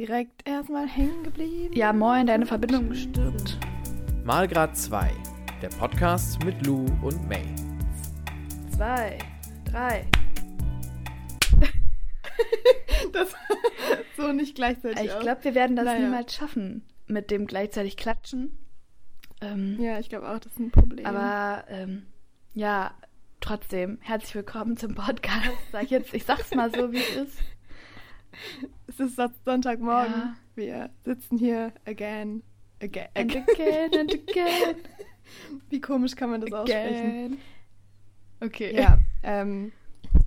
direkt erstmal hängen geblieben. Ja, moin, deine Verbindung stirbt. Malgrad 2, der Podcast mit Lou und May. Zwei, drei. Das so nicht gleichzeitig. Ich glaube, wir werden das Naja. niemals schaffen mit dem gleichzeitig Klatschen. Ähm, Ja, ich glaube auch, das ist ein Problem. Aber ähm, ja, trotzdem, herzlich willkommen zum Podcast. Sag ich jetzt, ich sag's mal so, wie es ist. Es ist Son- Sonntagmorgen. Ja. Wir sitzen hier again. Again. And again. again and again. Wie komisch kann man das aussprechen? again. Okay. Ja. Ähm,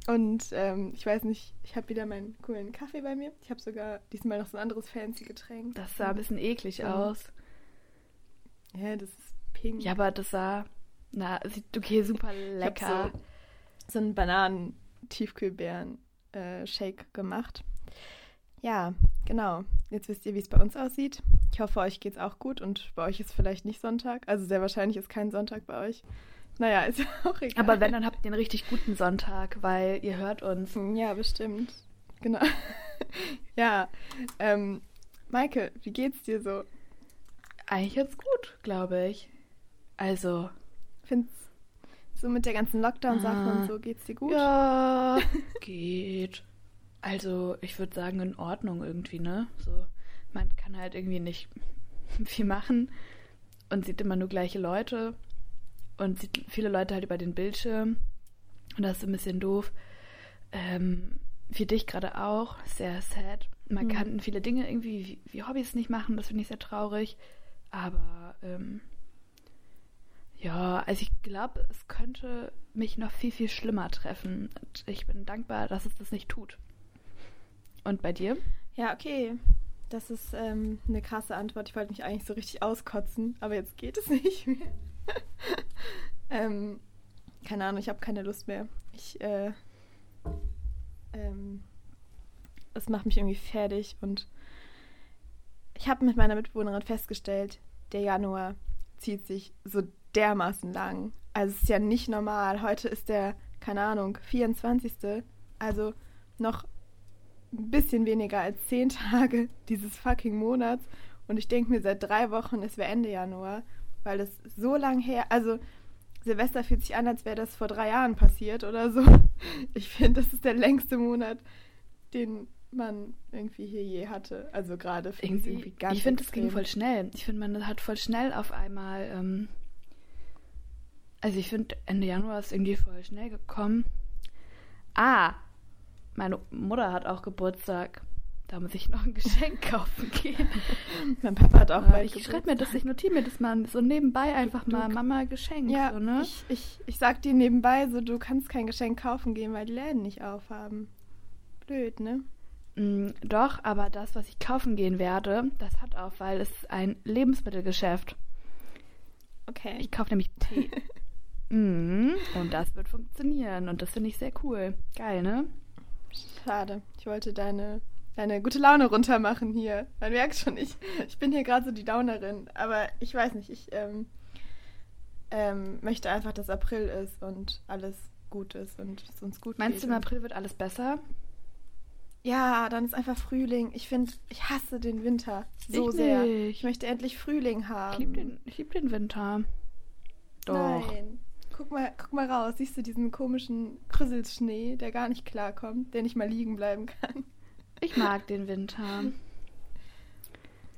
und ähm, ich weiß nicht, ich habe wieder meinen coolen Kaffee bei mir. Ich habe sogar diesmal noch so ein anderes fancy Getränk. Das sah ein bisschen eklig Ja. aus. Ja, das ist pink. Ja, aber das sah, na, sieht okay, super lecker. so, so einen Bananen-Tiefkühlbeeren-Shake gemacht. Ja, genau. Jetzt wisst ihr, wie es bei uns aussieht. Ich hoffe, euch geht's auch gut und bei euch ist vielleicht nicht Sonntag. Also sehr wahrscheinlich ist kein Sonntag bei euch. Naja, ist auch egal. Aber wenn, dann habt ihr einen richtig guten Sonntag, weil ihr hört uns. Ja, bestimmt. Genau. ja. Ähm, Maike, wie geht's dir so? Eigentlich jetzt gut, glaube ich. Also, Find's so mit der ganzen Lockdown-Sache Ah. und so geht's dir gut? ja, geht. Also, ich würde sagen, in Ordnung irgendwie, ne? So, man kann halt irgendwie nicht viel machen und sieht immer nur gleiche Leute und sieht viele Leute halt über den Bildschirm. Und das ist ein bisschen doof. Ähm, wie dich gerade auch, sehr sad. Man Hm. kann viele Dinge irgendwie wie, wie Hobbys nicht machen, das finde ich sehr traurig. Aber ähm, ja, also ich glaube, es könnte mich noch viel, viel schlimmer treffen. Und ich bin dankbar, dass es das nicht tut. Und bei dir? Ja, okay. Das ist ähm, eine krasse Antwort. Ich wollte mich eigentlich so richtig auskotzen, aber jetzt geht es nicht mehr. ähm, keine Ahnung, ich habe keine Lust mehr. Ich, äh, ähm, es macht mich irgendwie fertig und ich habe mit meiner Mitbewohnerin festgestellt, der Januar zieht sich so dermaßen lang. Also es ist ja nicht normal. Heute ist der, keine Ahnung, 24. Also noch ein bisschen weniger als zehn Tage dieses fucking Monats. Und ich denke mir seit drei Wochen, es wäre Ende Januar, weil es so lang her, also Silvester fühlt sich an, als wäre das vor drei Jahren passiert oder so. Ich finde, das ist der längste Monat, den man irgendwie hier je hatte. Also gerade finde ich Irgendwie, ganz ich finde, es ging voll schnell. Ich finde, man hat voll schnell auf einmal. Ähm, also, ich finde, Ende Januar ist irgendwie voll schnell gekommen. Ah, meine Mutter hat auch Geburtstag. Da muss ich noch ein Geschenk kaufen gehen. Mein Papa hat auch Äh, bald ich schreibe mir das, ich notiere mir das mal so nebenbei einfach Du- mal Mama Geschenk. Ja, so, ne? ich, ich, ich sag dir nebenbei so, du kannst kein Geschenk kaufen gehen, weil die Läden nicht aufhaben. Blöd, ne? Mm, Doch, aber das, was ich kaufen gehen werde, das hat auf, weil es ist ein Lebensmittelgeschäft. Okay. Ich kaufe nämlich Tee. mm, und das wird funktionieren und das finde ich sehr cool. Geil, ne? Schade. Ich wollte deine, deine gute Laune runtermachen hier. Man merkt schon, ich, ich bin hier gerade so die Downerin. Aber ich weiß nicht, ich ähm, ähm, möchte einfach, dass April ist und alles gut ist und es uns gut Meinst geht. du, im April wird alles besser? Ja, dann ist einfach Frühling. Ich finde, ich hasse den Winter so Ich sehr. nicht. Ich möchte endlich Frühling Ich haben. liebe den, ich lieb den Winter. Doch. Nein. Guck mal, guck mal raus. Siehst du diesen komischen Krüsselschnee, der gar nicht klarkommt, der nicht mal liegen bleiben kann? Ich mag den Winter.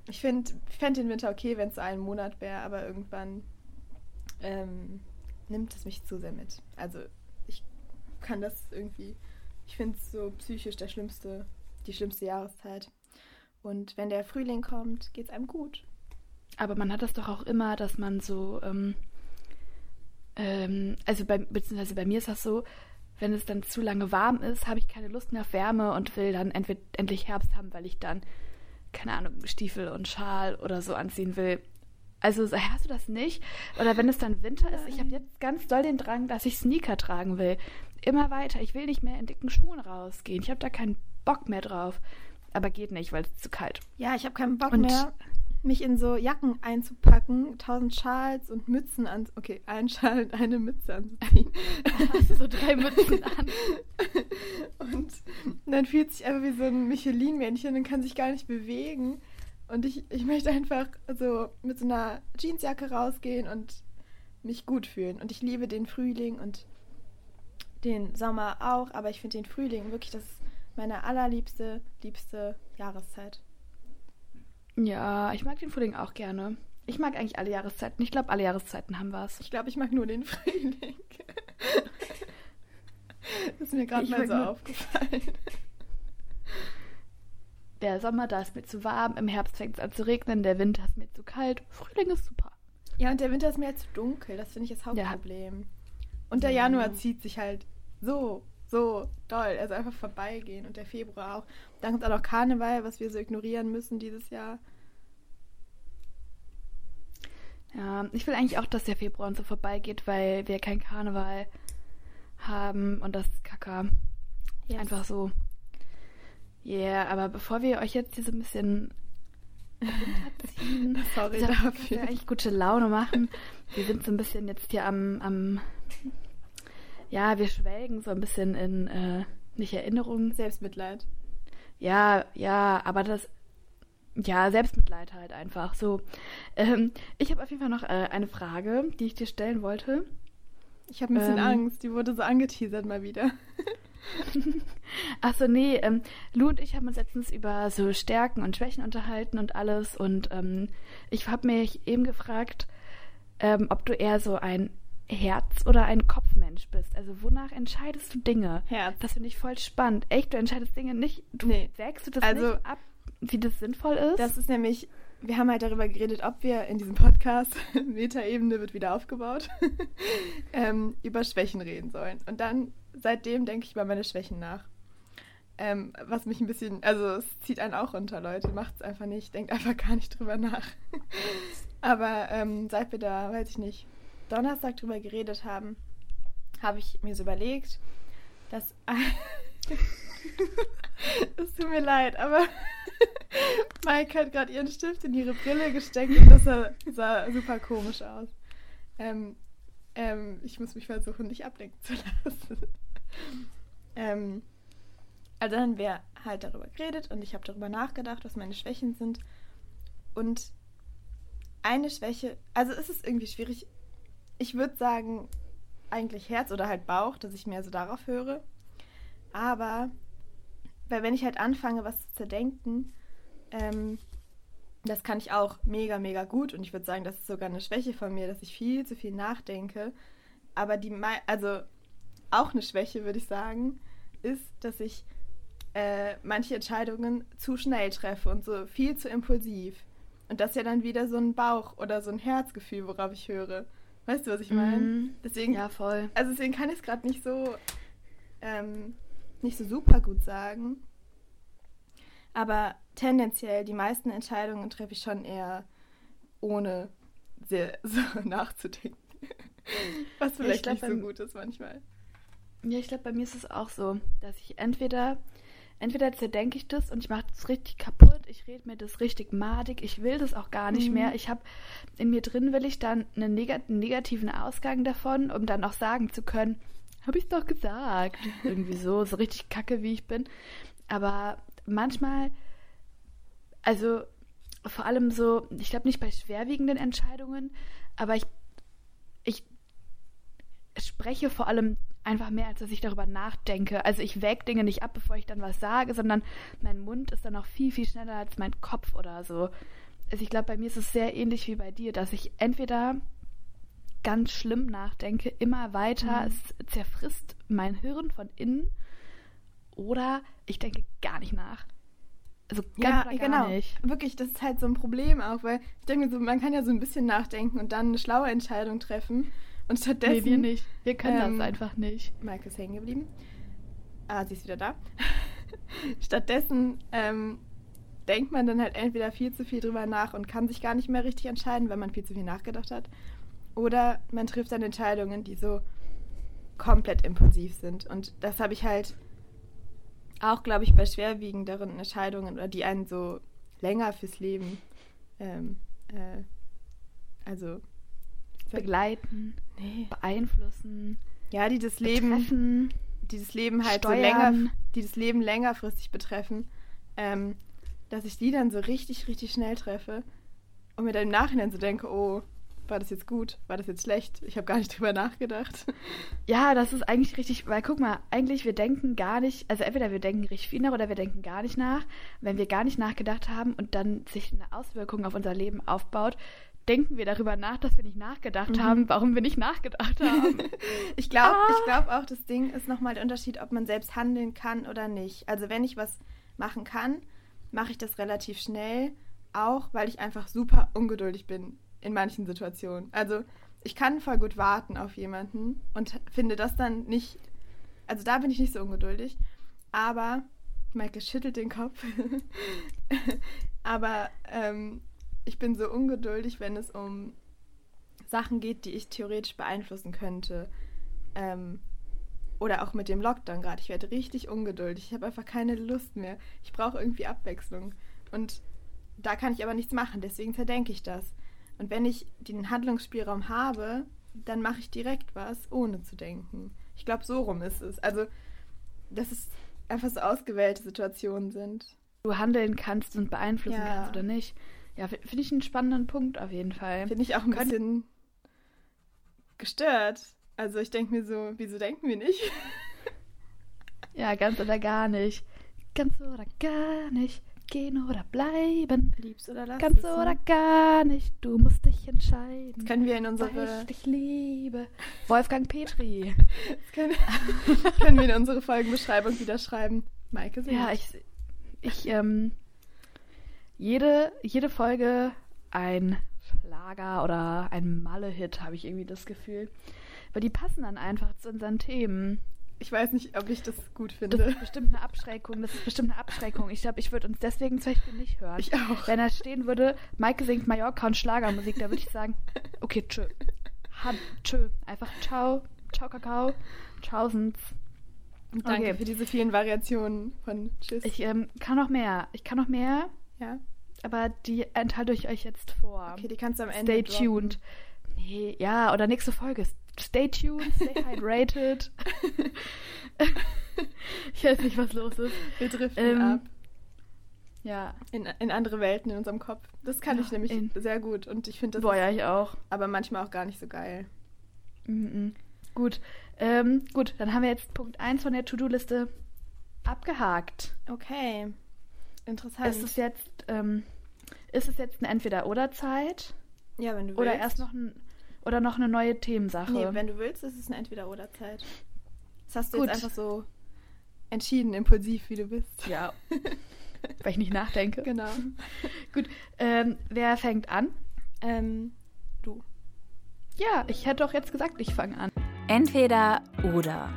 Ich finde ich fänd den Winter okay, wenn es so einen Monat wäre, aber irgendwann ähm, nimmt es mich zu sehr mit. Also ich kann das irgendwie, ich finde es so psychisch der schlimmste, die schlimmste Jahreszeit. Und wenn der Frühling kommt, geht es einem gut. Aber man hat das doch auch immer, dass man so, ähm, ähm, also bei, beziehungsweise bei mir ist das so, wenn es dann zu lange warm ist, habe ich keine Lust mehr auf Wärme und will dann entweder endlich Herbst haben, weil ich dann, keine Ahnung, Stiefel und Schal oder so anziehen will. Also so- hast du das nicht? Oder wenn es dann Winter ist, ich habe jetzt ganz doll den Drang, dass ich Sneaker tragen will. Immer weiter. Ich will nicht mehr in dicken Schuhen rausgehen. Ich habe da keinen Bock mehr drauf. Aber geht nicht, weil es zu kalt. Ja, ich habe keinen Bock Und- mehr, mich in so Jacken einzupacken, tausend Schals und Mützen an. Okay, ein Schal und eine Mütze anzuziehen. Hast du so drei Mützen an? und dann fühlt sich einfach wie so ein Michelin-Männchen und kann sich gar nicht bewegen. Und ich, ich möchte einfach so mit so einer Jeansjacke rausgehen und mich gut fühlen. Und ich liebe den Frühling und den Sommer auch, aber ich finde den Frühling wirklich, das meine allerliebste, liebste Jahreszeit. Ja, ich mag den Frühling auch gerne. Ich mag eigentlich alle Jahreszeiten. Ich glaube, alle Jahreszeiten haben was. Ich glaube, ich mag nur den Frühling. das ist mir gerade mal so aufgefallen. Der Sommer, da ist mir zu warm, im Herbst fängt es an zu regnen, der Winter ist mir zu kalt, Frühling ist super. Ja, und der Winter ist mir zu dunkel, das finde ich das Hauptproblem. Ja. Und der Januar zieht sich halt so, so doll, also einfach vorbeigehen und der Februar auch. Dann kommt auch noch Karneval, was wir so ignorieren müssen dieses Jahr. Ja, ich will eigentlich auch, dass der Februar uns so vorbeigeht, weil wir kein Karneval haben und das ist kacke. Yes. Einfach so. Yeah, aber bevor wir euch jetzt hier so ein bisschen runterziehen, Sorry dafür. wir eigentlich gute Laune machen. Wir sind so ein bisschen jetzt hier am, am ja, wir schwelgen so ein bisschen in, äh, nicht Erinnerungen. Selbstmitleid. Ja, ja, aber das, ja, Selbstmitleid halt einfach. So, ähm, ich habe auf jeden Fall noch äh, eine Frage, die ich dir stellen wollte. Ich habe ein bisschen ähm, Angst, die wurde so angeteasert mal wieder. Achso, nee, ähm, Lou und ich haben uns letztens über so Stärken und Schwächen unterhalten und alles. Und ähm, ich habe mich eben gefragt, ähm, ob du eher so ein Herz- oder ein Kopfmensch bist. Also wonach entscheidest du Dinge? Herz. Das finde ich voll spannend. Echt, du entscheidest Dinge nicht, du nee. wägst du das also, nicht ab, wie das sinnvoll ist? Das ist nämlich, wir haben halt darüber geredet, ob wir in diesem Podcast, Metaebene wird wieder aufgebaut, ähm, über Schwächen reden sollen. Und dann, seitdem denke ich über meine Schwächen nach. Ähm, was mich ein bisschen, also es zieht einen auch runter, Leute. Macht es einfach nicht, denkt einfach gar nicht drüber nach. Aber ähm, seit wir da, weiß ich nicht, Donnerstag drüber geredet haben, habe ich mir so überlegt, dass. Es tut mir leid, aber Mike hat gerade ihren Stift in ihre Brille gesteckt und das sah, sah super komisch aus. Ähm, ähm, ich muss mich versuchen, nicht ablenken zu lassen. ähm, also dann haben wir halt darüber geredet und ich habe darüber nachgedacht, was meine Schwächen sind. Und eine Schwäche, also es ist irgendwie schwierig. Ich würde sagen, eigentlich Herz oder halt Bauch, dass ich mehr so darauf höre. Aber, weil wenn ich halt anfange, was zu zerdenken, ähm, das kann ich auch mega, mega gut. Und ich würde sagen, das ist sogar eine Schwäche von mir, dass ich viel zu viel nachdenke. Aber die, also auch eine Schwäche, würde ich sagen, ist, dass ich äh, manche Entscheidungen zu schnell treffe und so viel zu impulsiv. Und das ist ja dann wieder so ein Bauch- oder so ein Herzgefühl, worauf ich höre. Weißt du, was ich meine? Mhm. Deswegen, ja, voll. Also deswegen kann ich es gerade nicht so ähm, nicht so super gut sagen. Aber tendenziell die meisten Entscheidungen treffe ich schon eher ohne sehr so nachzudenken. Was vielleicht glaub, nicht so gut ist manchmal. Ja, ich glaube, bei mir ist es auch so, dass ich entweder entweder zerdenke ich das und ich mache das richtig kaputt, ich rede mir das richtig madig, ich will das auch gar nicht mhm. mehr. Ich habe in mir drin will ich dann einen, negat negativen Ausgang davon, um dann auch sagen zu können, habe ich doch gesagt. Irgendwie so, so richtig kacke, wie ich bin. Aber manchmal, also vor allem so, ich glaube nicht bei schwerwiegenden Entscheidungen, aber ich, ich spreche vor allem einfach mehr, als dass ich darüber nachdenke. Also ich wäge Dinge nicht ab, bevor ich dann was sage, sondern mein Mund ist dann noch viel, viel schneller als mein Kopf oder so. Also ich glaube, bei mir ist es sehr ähnlich wie bei dir, dass ich entweder ganz schlimm nachdenke, immer weiter, mhm. es zerfrisst mein Hirn von innen oder ich denke gar nicht nach. Also ganz ja, genau. Nicht. Wirklich, das ist halt so ein Problem auch, weil ich denke so, man kann ja so ein bisschen nachdenken und dann eine schlaue Entscheidung treffen. Und stattdessen. Nee, wir nicht. Wir können ähm, das einfach nicht. Mike ist hängen geblieben. Ah, sie ist wieder da. stattdessen ähm, denkt man dann halt entweder viel zu viel drüber nach und kann sich gar nicht mehr richtig entscheiden, wenn man viel zu viel nachgedacht hat. Oder man trifft dann Entscheidungen, die so komplett impulsiv sind. Und das habe ich halt auch, glaube ich, bei schwerwiegenderen Entscheidungen oder die einen so länger fürs Leben ähm, äh, also Begleiten, nee. beeinflussen, ja, die das Leben, betreffen. die das Leben halt Steuern. so länger, die das Leben längerfristig betreffen, ähm, dass ich die dann so richtig, richtig schnell treffe und mir dann im Nachhinein so denke, oh, war das jetzt gut, war das jetzt schlecht? Ich habe gar nicht drüber nachgedacht. Ja, das ist eigentlich richtig, weil guck mal, eigentlich wir denken gar nicht, also entweder wir denken richtig viel nach oder wir denken gar nicht nach. Wenn wir gar nicht nachgedacht haben und dann sich eine Auswirkung auf unser Leben aufbaut, denken wir darüber nach, dass wir nicht nachgedacht Mhm. haben, warum wir nicht nachgedacht haben. Ich glaube Ah. ich glaub auch, das Ding ist nochmal der Unterschied, ob man selbst handeln kann oder nicht. Also wenn ich was machen kann, mache ich das relativ schnell, auch weil ich einfach super ungeduldig bin in manchen Situationen. Also ich kann voll gut warten auf jemanden und finde das dann nicht, also da bin ich nicht so ungeduldig, aber Michael schüttelt den Kopf. aber ähm, ich bin so ungeduldig, wenn es um Sachen geht, die ich theoretisch beeinflussen könnte. Ähm, oder auch mit dem Lockdown gerade. Ich werde richtig ungeduldig. Ich habe einfach keine Lust mehr. Ich brauche irgendwie Abwechslung. Und da kann ich aber nichts machen. Deswegen zerdenke ich das. Und wenn ich den Handlungsspielraum habe, dann mache ich direkt was, ohne zu denken. Ich glaube, so rum ist es. Also, dass es einfach so ausgewählte Situationen sind. du handeln kannst und beeinflussen Ja. kannst oder nicht. Ja, finde ich einen spannenden Punkt auf jeden Fall. Finde ich auch ein Könnt- bisschen gestört. Also ich denke mir so, wieso denken wir nicht? Ja, ganz oder gar nicht. Ganz oder gar nicht. Gehen oder bleiben. Liebst oder lass Ganz ne? oder gar nicht. Du musst dich entscheiden. Das können wir in unsere, ich dich liebe. Wolfgang Petri. das können, können wir in unsere Folgenbeschreibung wieder schreiben. Maike singt. Ja, ich, ich, ähm, jede, jede Folge ein Schlager oder ein Malle-Hit, habe ich irgendwie das Gefühl. Weil die passen dann einfach zu unseren Themen. ich weiß nicht, ob ich das gut Das finde. ist bestimmt eine Abschreckung. Das ist bestimmt eine Abschreckung. Ich glaube, ich würde uns deswegen zum Beispiel nicht hören. Ich auch. Wenn da stehen würde, Maike singt Mallorca und Schlagermusik, da würde ich sagen, okay, tschö. Ha, tschö. Einfach ciao. Ciao, Kakao. Tschaußens. Danke okay. für diese vielen Variationen von Tschüss. Ich ähm, kann noch mehr. Ich kann noch mehr, ja, aber die enthalte ich euch jetzt vor. okay, die kannst du am Ende Stay droppen. tuned. Nee, ja, oder nächste Folge. Stay tuned, stay hydrated. ich weiß nicht, was los ist. Wir driften Ähm, ab Ja. in, in andere Welten in unserem Kopf. Das kann Ja, ich nämlich in- sehr gut und ich finde das Boah, ja, ich auch. aber manchmal auch gar nicht so geil. Mhm. Gut. Ähm, gut, dann haben wir jetzt Punkt 1 von der To-Do-Liste abgehakt. Okay, interessant. Ist es jetzt, ähm, ist es jetzt eine Entweder-Oder-Zeit? ja, wenn du Oder willst. erst noch ein, oder noch eine neue Themensache? Nee, wenn du willst, ist es eine Entweder-Oder-Zeit. Das hast du Gut. jetzt einfach so entschieden, impulsiv, wie du bist. ja. Weil ich nicht nachdenke. Genau. Gut. Ähm, wer fängt an? Ähm, du. Ja, ich hätte doch jetzt gesagt, ich fange an. Entweder oder.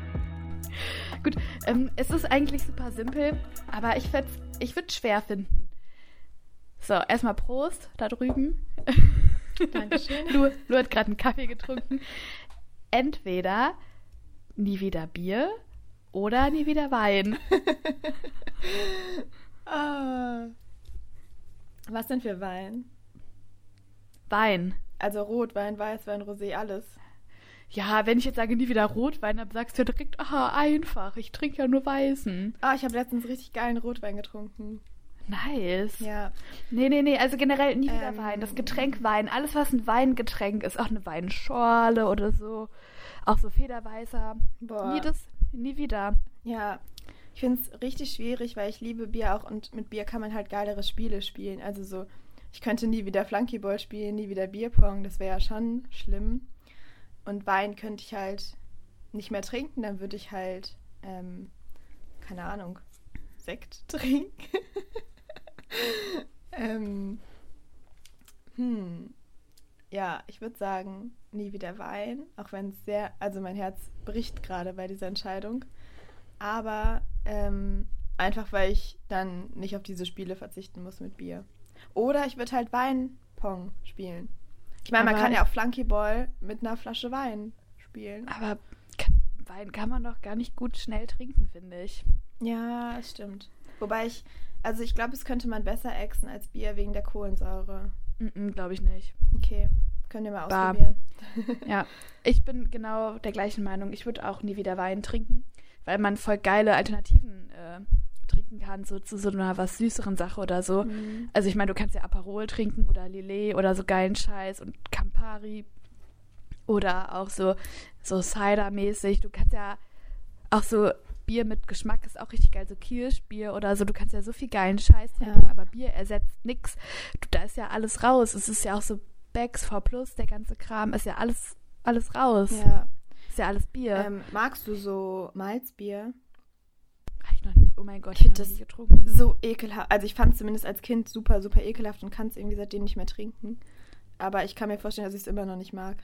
Gut, ähm, es ist eigentlich super simpel, aber ich würde ich würd's schwer finden. So, erstmal Prost da drüben. Dankeschön. Lu, Lu hat gerade einen Kaffee getrunken. Entweder nie wieder Bier oder nie wieder Wein. ah. Was denn für Wein? Wein. Also Rotwein, Weißwein, Rosé, alles. Ja, wenn ich jetzt sage nie wieder Rotwein, dann sagst du ja direkt, aha, einfach. Ich trinke ja nur Weißen. Ah, ich habe letztens richtig geilen Rotwein getrunken. Nice. Ja. Nee, nee, nee, also generell nie wieder Ähm. Wein. Das Getränk Wein, alles was ein Weingetränk ist, auch eine Weinschorle oder so, auch so Federweißer. Boah. Nie das, nie wieder. Ja. Ich finde es richtig schwierig, weil ich liebe Bier auch und mit Bier kann man halt geilere Spiele spielen. Also so, ich könnte nie wieder Flunkyball spielen, nie wieder Bierpong, das wäre ja schon schlimm. Und Wein könnte ich halt nicht mehr trinken, dann würde ich halt, ähm, keine Ahnung, Sekt trinken. ähm, hm. Ja, ich würde sagen, nie wieder Wein, auch wenn es sehr, also mein Herz bricht gerade bei dieser Entscheidung. Aber ähm, einfach, weil ich dann nicht auf diese Spiele verzichten muss mit Bier. Oder ich würde halt Weinpong spielen. Ich meine, man kann ja auch Flunkyball mit einer Flasche Wein spielen. Aber kann, Wein kann man doch gar nicht gut schnell trinken, finde ich. Ja, das stimmt. Wobei ich, Also ich glaube, es könnte man besser exen als Bier wegen der Kohlensäure. Mm glaube ich nicht. Okay, könnt ihr mal ausprobieren. Ja, ich bin genau der gleichen Meinung. Ich würde auch nie wieder Wein trinken, weil man voll geile Alternativen äh, trinken kann, so zu so einer was süßeren Sache oder so. Mhm. Also ich meine, du kannst ja Aperol trinken oder Lillet oder so geilen Scheiß und Campari oder auch so, so Cider-mäßig. Du kannst ja auch so Bier mit Geschmack ist auch richtig geil, so Kirschbier oder so. Du kannst ja so viel geilen Scheiß trinken, Ja. aber Bier ersetzt nix. Du, da ist ja alles raus. Es ist ja auch so Becks, V Plus, der ganze Kram, ist ja alles, alles raus. Ja. Ist ja alles Bier. Ähm, magst du so Malzbier? Nie, oh mein Gott, Ich ich, find hab noch das getrunken. So ekelhaft. Also ich fand es zumindest als Kind super, super ekelhaft und kann es irgendwie seitdem nicht mehr trinken. Aber ich kann mir vorstellen, dass ich es immer noch nicht mag.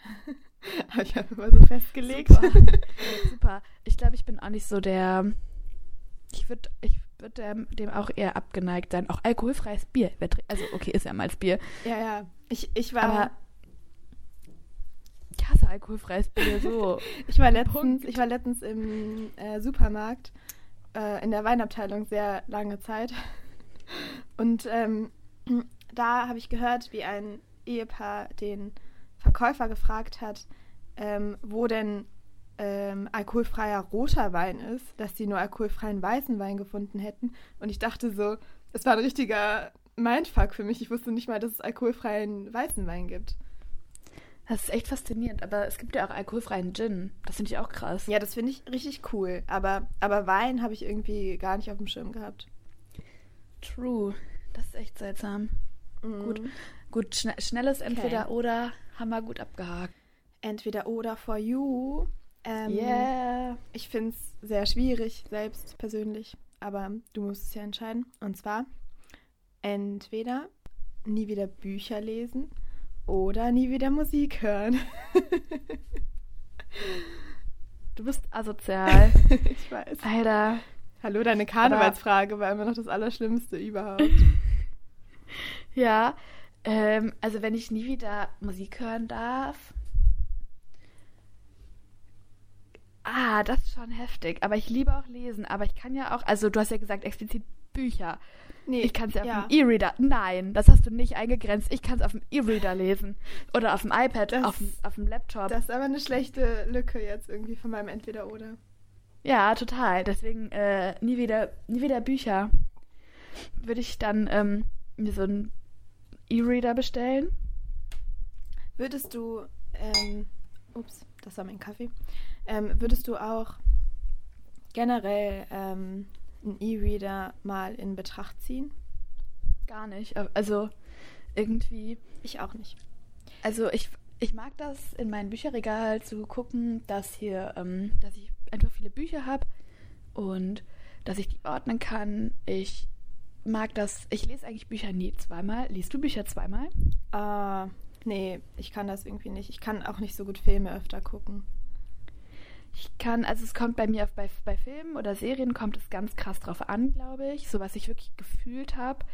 Habe ich einfach mal so festgelegt. Super. Super. Ich glaube, ich bin auch nicht so der. Ich würde ich würd dem, dem auch eher abgeneigt sein. Auch alkoholfreies Bier. Also, okay, ist ja Malzbier. Ja, ja. Ich, ich war, Aber ich hasse alkoholfreies Bier so. ich war letztens, Punkt. ich war letztens im äh, Supermarkt äh, in der Weinabteilung sehr lange Zeit. Und ähm, da habe ich gehört, wie ein Ehepaar den Verkäufer gefragt hat, ähm, wo denn ähm, alkoholfreier roter Wein ist, dass die nur alkoholfreien weißen Wein gefunden hätten. Und ich dachte so, es war ein richtiger Mindfuck für mich. Ich wusste nicht mal, dass es alkoholfreien weißen Wein gibt. Das ist echt faszinierend. Aber es gibt ja auch alkoholfreien Gin. Das finde ich auch krass. Ja, das finde ich richtig cool. Aber, aber Wein habe ich irgendwie gar nicht auf dem Schirm gehabt. True. Das ist echt seltsam. Gut. Mhm. Gut, schne schnelles Entweder oder haben wir gut abgehakt. Entweder oder for you. Ähm, Yeah. Ich finde es sehr schwierig, selbst persönlich. Aber du musst es ja entscheiden. Und zwar entweder nie wieder Bücher lesen oder nie wieder Musik hören. Du bist asozial. ich weiß. Alter. Hallo, deine Karnevalsfrage war immer noch das Allerschlimmste überhaupt. Ja, ähm, also wenn ich nie wieder Musik hören darf. Ah, das ist schon heftig. Aber ich liebe auch lesen. Aber ich kann ja auch, also du hast ja gesagt, explizit Bücher. Nee, Ich kann es ja, ja. auf dem E-Reader. Nein, das hast du nicht eingegrenzt. Ich kann es auf dem E-Reader lesen. Oder auf dem iPad, Das- auf, dem, auf dem Laptop. Das ist aber eine schlechte Lücke jetzt irgendwie von meinem Entweder-Oder. Ja, total. Deswegen äh, nie wieder, nie wieder Bücher. Würde ich dann ähm, mir so einen E-Reader bestellen? Würdest du, ähm, ups, das war mein Kaffee, ähm, würdest du auch generell ähm, einen E-Reader mal in Betracht ziehen? Gar nicht. Also irgendwie. Ich auch nicht. Also ich, ich mag das in meinem Bücherregal zu gucken, dass hier, ähm, dass ich einfach viele Bücher habe und dass ich die ordnen kann. Ich mag das. Ich lese eigentlich Bücher nie zweimal. Liest du Bücher zweimal? Ah, nee, ich kann das irgendwie nicht. Ich kann auch nicht so gut Filme öfter gucken. Ich kann, also es kommt bei mir auf, bei, bei Filmen oder Serien kommt es ganz krass drauf an, glaube ich. So was ich wirklich gefühlt habe.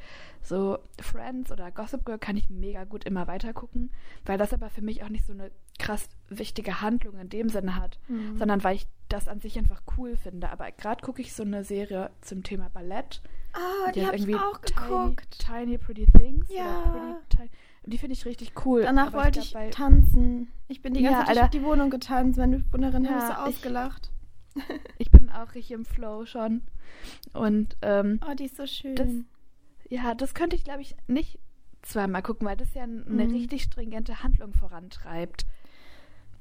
So Friends oder Gossip Girl kann ich mega gut immer weiter gucken, weil das aber für mich auch nicht so eine krass wichtige Handlung in dem Sinne hat, Mhm. sondern weil ich das an sich einfach cool finde. Aber gerade gucke ich so eine Serie zum Thema Ballett. Ah, die heißt habe ich auch Tiny, geguckt. Tiny Pretty Things. Ja. Pretty, die finde ich richtig cool. Danach wollte glaub, ich, bei- tanzen. Ich bin die ganze Ja, Zeit durch die Wohnung getanzt. Meine Mitbewohnerin Ja, hat so ich- ausgelacht. Ich bin auch richtig im Flow schon. Und ähm, Oh, die ist so schön. Das- Ja, das könnte ich, glaube ich, nicht zweimal gucken, weil das ja eine Mhm. richtig stringente Handlung vorantreibt.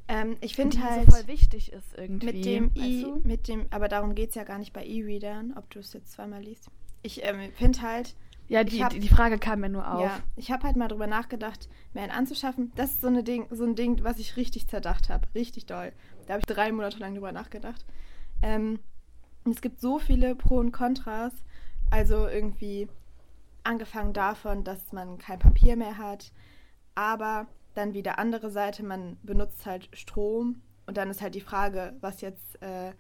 ähm, ich finde so halt voll wichtig ist irgendwie. mit dem I, mit dem, aber darum geht es ja gar nicht bei E-Readern, ob du es jetzt zweimal liest. Ich ähm, finde halt, Ja, die, hab- die, Frage kam mir nur auf. Ja, ich habe halt mal drüber nachgedacht, mir einen anzuschaffen. Das ist so, eine Ding, so ein Ding, was ich richtig zerdacht habe. Richtig doll. Da habe ich drei Monate lang drüber nachgedacht. Ähm, es gibt so viele Pro und Kontras. Also irgendwie angefangen davon, dass man kein Papier mehr hat. Aber dann wieder andere Seite, man benutzt halt Strom. Und dann ist halt die Frage, was jetzt äh,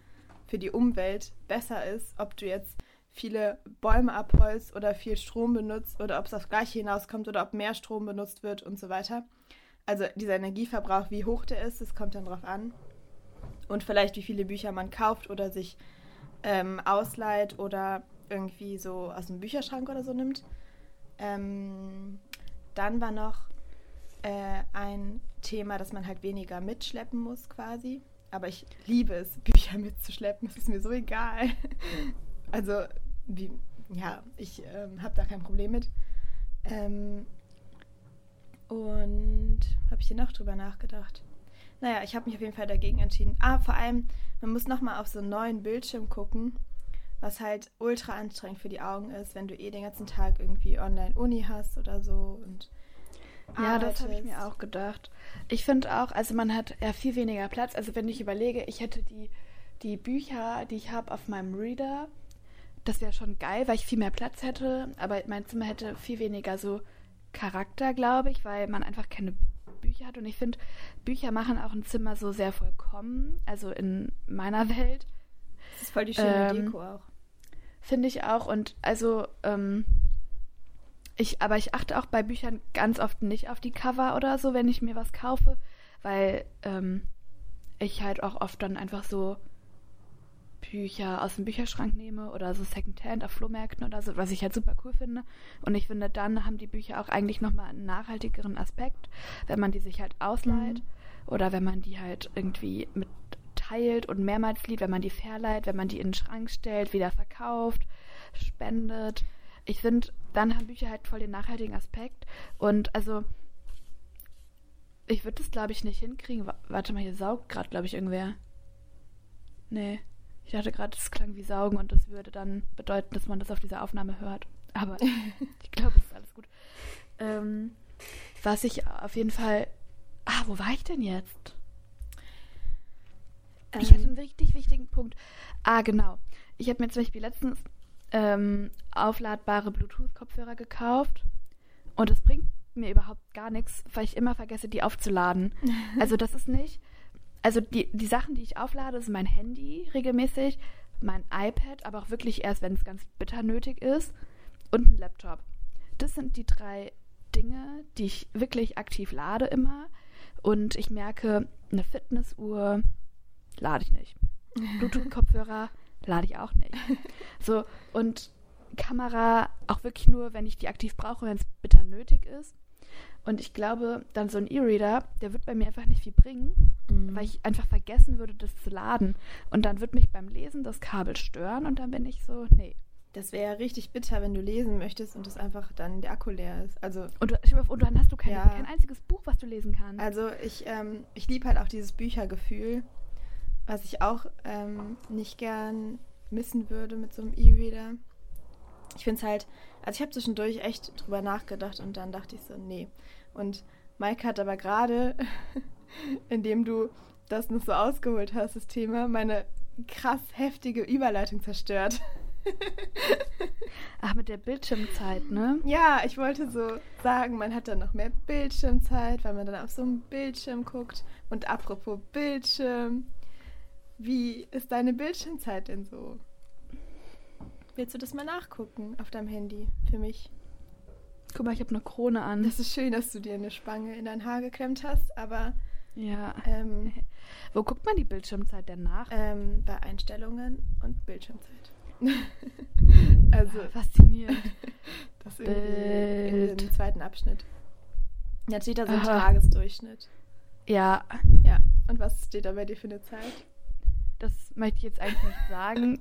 für die Umwelt besser ist. Ob du jetzt viele Bäume abholzt oder viel Strom benutzt oder ob es aufs Gleiche hinauskommt oder ob mehr Strom benutzt wird und so weiter. Also dieser Energieverbrauch, wie hoch der ist, das kommt dann drauf an. Und vielleicht wie viele Bücher man kauft oder sich ähm, ausleiht oder irgendwie so aus dem Bücherschrank oder so nimmt. Ähm, dann war noch äh, ein Thema, dass man halt weniger mitschleppen muss quasi. Aber ich liebe es, Bücher mitzuschleppen. Es ist mir so egal. Also, wie, ja, ich ähm, habe da kein Problem mit. Ähm, und habe ich hier noch drüber nachgedacht? Naja, ich habe mich auf jeden Fall dagegen entschieden. Ah, vor allem, man muss nochmal auf so einen neuen Bildschirm gucken, was halt ultra anstrengend für die Augen ist, wenn du eh den ganzen Tag irgendwie Online-Uni hast oder so und ja, das habe ich mir auch gedacht. Ich finde auch, also man hat ja viel weniger Platz. Also wenn ich überlege, ich hätte die, die Bücher, die ich habe auf meinem Reader, das wäre schon geil, weil ich viel mehr Platz hätte. Aber mein Zimmer hätte viel weniger so Charakter, glaube ich, weil man einfach keine Bücher hat. Und ich finde, Bücher machen auch ein Zimmer so sehr vollkommen. Also in meiner Welt. Das ist voll die schöne ähm, Deko auch. Finde ich auch. Und also, ähm, ich, aber ich achte auch bei Büchern ganz oft nicht auf die Cover oder so, wenn ich mir was kaufe, weil ähm, ich halt auch oft dann einfach so Bücher aus dem Bücherschrank nehme oder so Secondhand auf Flohmärkten oder so, was ich halt super cool finde. Und ich finde, dann haben die Bücher auch eigentlich nochmal einen nachhaltigeren Aspekt, wenn man die sich halt ausleiht mhm. oder wenn man die halt irgendwie mit teilt und mehrmals liest, wenn man die verleiht, wenn man die in den Schrank stellt, wieder verkauft, spendet ich finde, dann haben Bücher halt voll den nachhaltigen Aspekt. Und also, ich würde das, glaube ich, nicht hinkriegen. Warte mal, hier saugt gerade, glaube ich, irgendwer. Nee. Ich dachte gerade, es klang wie Saugen und das würde dann bedeuten, dass man das auf dieser Aufnahme hört. Aber ich glaube, es ist alles gut. Ähm, was ich auf jeden Fall. Ah, wo war ich denn jetzt? Ähm, ich hatte einen richtig wichtigen Punkt. Ah, genau. Ich habe mir zum Beispiel letztens ähm, aufladbare Bluetooth-Kopfhörer gekauft und es bringt mir überhaupt gar nichts, weil ich immer vergesse, die aufzuladen. Also das ist nicht. Also die, die Sachen, die ich auflade, sind mein Handy regelmäßig, mein iPad, aber auch wirklich erst, wenn es ganz bitter nötig ist, und ein Laptop. Das sind die drei Dinge, die ich wirklich aktiv lade immer. Und ich merke, eine Fitnessuhr lade ich nicht. Bluetooth-Kopfhörer lade ich auch nicht. So, und Kamera auch wirklich nur, wenn ich die aktiv brauche, wenn es bitter nötig ist. Und ich glaube, dann so ein E-Reader, der wird bei mir einfach nicht viel bringen, mhm. weil ich einfach vergessen würde, das zu laden. Und dann wird mich beim Lesen das Kabel stören und dann bin ich so, nee. Das wäre ja richtig bitter, wenn du lesen möchtest und es einfach dann der Akku leer ist. Also und, und dann hast du kein, ja. kein einziges Buch, was du lesen kannst. Also ich, ähm, ich liebe halt auch dieses Büchergefühl, was ich auch ähm, nicht gern missen würde mit so einem E-Reader. Ich finde es halt, also ich habe zwischendurch echt drüber nachgedacht und dann dachte ich so, nee. Und Mike hat aber gerade, indem du das noch so ausgeholt hast, das Thema, meine krass heftige Überleitung zerstört. Ach, mit der Bildschirmzeit, ne? Ja, ich wollte so sagen, man hat dann noch mehr Bildschirmzeit, weil man dann auf so einem Bildschirm guckt. Und apropos Bildschirm, wie ist deine Bildschirmzeit denn so? Willst du das mal nachgucken auf deinem Handy für mich? Guck mal, ich habe eine Krone an. Das ist schön, dass du dir eine Spange in dein Haar geklemmt hast, aber. Ja. Ähm, Wo guckt man die Bildschirmzeit denn nach? Ähm, bei Einstellungen und Bildschirmzeit. also. Ah, faszinierend. Das ist in dem zweiten Abschnitt. Jetzt steht da so ein Aha. Tagesdurchschnitt. Ja. Ja. Und was steht da bei dir für eine Zeit? Das möchte ich jetzt eigentlich nicht sagen.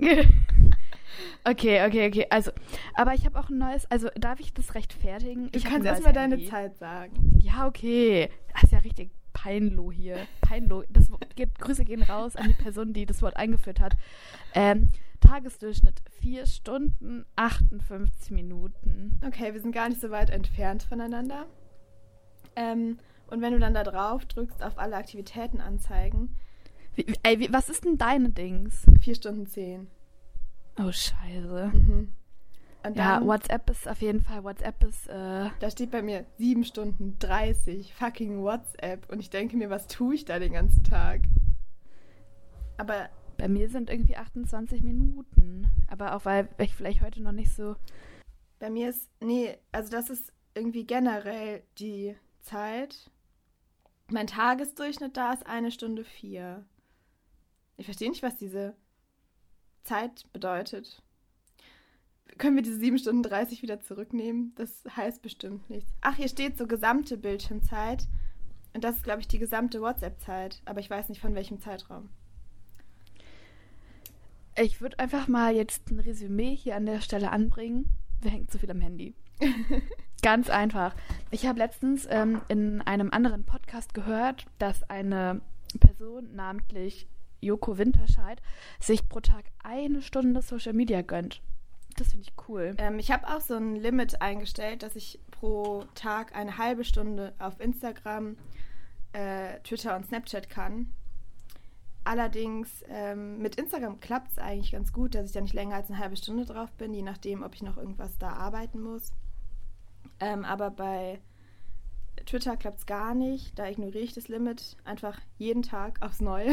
Okay, okay, okay. Also, aber ich habe auch ein neues. Also, darf ich das rechtfertigen? Du ich kannst erstmal deine Zeit sagen. Ja, okay. Das ist ja richtig peinlo hier. Peinlo. Das geht, Grüße gehen raus an die Person, die das Wort eingeführt hat. Ähm, Tagesdurchschnitt 4 Stunden 58 Minuten. Okay, wir sind gar nicht so weit entfernt voneinander. Ähm, und wenn du dann da drauf drückst auf alle Aktivitäten anzeigen, wie, ey, wie, was ist denn deine Dings? Vier Stunden zehn. Oh, scheiße. Mhm. Dann, ja, WhatsApp ist auf jeden Fall, WhatsApp ist, äh... Da steht bei mir sieben Stunden 30, fucking WhatsApp. Und ich denke mir, was tue ich da den ganzen Tag? Aber... Bei mir sind irgendwie 28 Minuten. Aber auch, weil ich vielleicht heute noch nicht so... Bei mir ist, nee, also das ist irgendwie generell die Zeit. Mein Tagesdurchschnitt da ist eine Stunde vier. Ich verstehe nicht, was diese Zeit bedeutet. Können wir diese 7 Stunden 30 wieder zurücknehmen? Das heißt bestimmt nichts. Ach, hier steht so gesamte Bildschirmzeit. Und das ist, glaube ich, die gesamte WhatsApp-Zeit. Aber ich weiß nicht von welchem Zeitraum. Ich würde einfach mal jetzt ein Resümee hier an der Stelle anbringen. Wer hängt zu viel am Handy? Ganz einfach. Ich habe letztens ähm, in einem anderen Podcast gehört, dass eine Person, namentlich Joko Winterscheid, sich pro Tag eine Stunde Social Media gönnt. Das finde ich cool. Ähm, ich habe auch so ein Limit eingestellt, dass ich pro Tag eine halbe Stunde auf Instagram, äh, Twitter und Snapchat kann. Allerdings ähm, mit Instagram klappt es eigentlich ganz gut, dass ich da nicht länger als eine halbe Stunde drauf bin, je nachdem, ob ich noch irgendwas da arbeiten muss. Ähm, aber bei Twitter klappt es gar nicht. Da ignoriere ich das Limit einfach jeden Tag aufs Neue.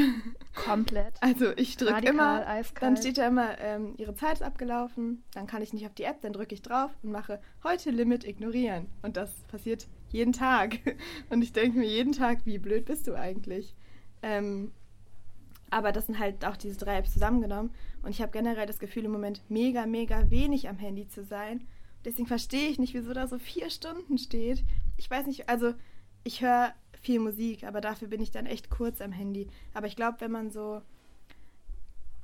Komplett. Also ich drücke immer, eiskalt. dann steht da immer, ähm, ihre Zeit ist abgelaufen, dann kann ich nicht auf die App, dann drücke ich drauf und mache heute Limit ignorieren. Und das passiert jeden Tag. Und ich denke mir jeden Tag, wie blöd bist du eigentlich? Ähm, aber das sind halt auch diese drei Apps zusammengenommen. Und ich habe generell das Gefühl, im Moment mega, mega wenig am Handy zu sein. Deswegen verstehe ich nicht, wieso da so vier Stunden steht. Ich weiß nicht, also ich höre viel Musik, aber dafür bin ich dann echt kurz am Handy. Aber ich glaube, wenn man so